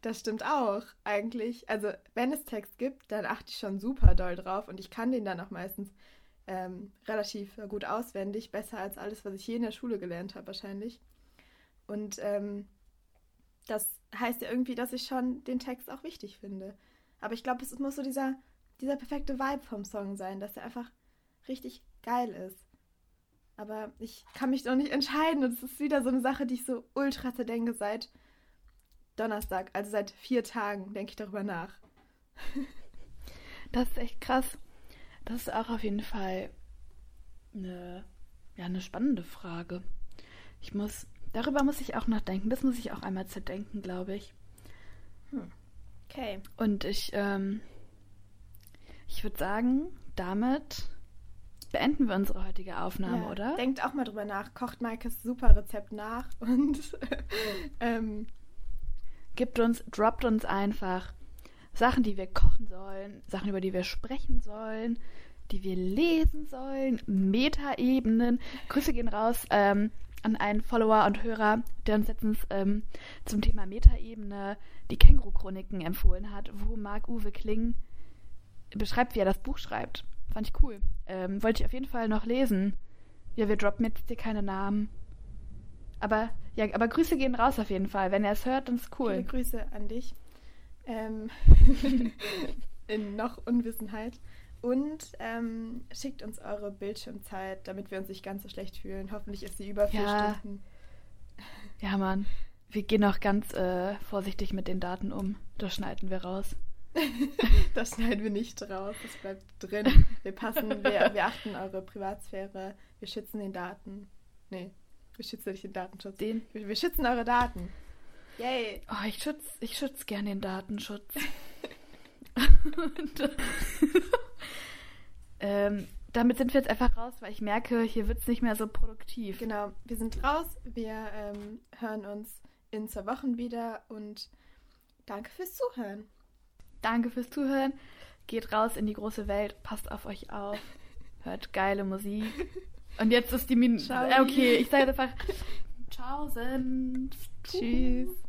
das stimmt auch eigentlich. Also wenn es Text gibt, dann achte ich schon super doll drauf und ich kann den dann auch meistens ähm, relativ gut auswendig, besser als alles, was ich je in der Schule gelernt habe wahrscheinlich. Und ähm, das heißt ja irgendwie, dass ich schon den Text auch wichtig finde. Aber ich glaube, es muss so dieser, dieser perfekte Vibe vom Song sein, dass er einfach richtig geil ist. Aber ich kann mich noch nicht entscheiden und es ist wieder so eine Sache, die ich so ultra zerdenke seit Donnerstag, also seit vier Tagen denke ich darüber nach. Das ist echt krass. Das ist auch auf jeden Fall eine, ja, eine spannende Frage. Ich muss, darüber muss ich auch nachdenken. Das muss ich auch einmal zerdenken, glaube ich. Okay. Und ich, ähm, ich würde sagen, damit beenden wir unsere heutige Aufnahme, Ja, oder? Denkt auch mal drüber nach. Kocht Maikes super Rezept nach und ähm, Gibt uns, droppt uns einfach Sachen, die wir kochen sollen, Sachen, über die wir sprechen sollen, die wir lesen sollen, Metaebenen. Grüße gehen raus ähm, an einen Follower und Hörer, der uns letztens ähm, zum Thema Metaebene die Känguru-Chroniken empfohlen hat, wo Marc-Uwe Kling beschreibt, wie er das Buch schreibt. Fand ich cool. Ähm, wollte ich auf jeden Fall noch lesen. Ja, wir droppen jetzt hier keine Namen. Aber ja, aber Grüße gehen raus auf jeden Fall. Wenn er es hört, dann ist cool. Viele Grüße an dich. Ähm, in noch Unwissenheit. Und ähm, schickt uns eure Bildschirmzeit, damit wir uns nicht ganz so schlecht fühlen. Hoffentlich ist sie über vier Ja. Stunden. Ja, Mann. Wir gehen auch ganz äh, vorsichtig mit den Daten um. Das schneiden wir raus. Das schneiden wir nicht raus, das bleibt drin. Wir passen, wir, wir achten eure Privatsphäre, wir schützen den Daten. Nee, wir schützen nicht den Datenschutz. Den. Wir, wir schützen eure Daten. Yay! Oh, ich schütze ich schütz gern den Datenschutz. Ähm, damit sind wir jetzt einfach raus, weil ich merke, hier wird es nicht mehr so produktiv. Genau, wir sind raus. Wir ähm, hören uns in zwei Wochen wieder und danke fürs Zuhören. Danke fürs Zuhören. Geht raus in die große Welt, passt auf euch auf, hört geile Musik. Und jetzt ist die Minute. Ciao. Okay, ich sage einfach Tschaußen. Tschüss.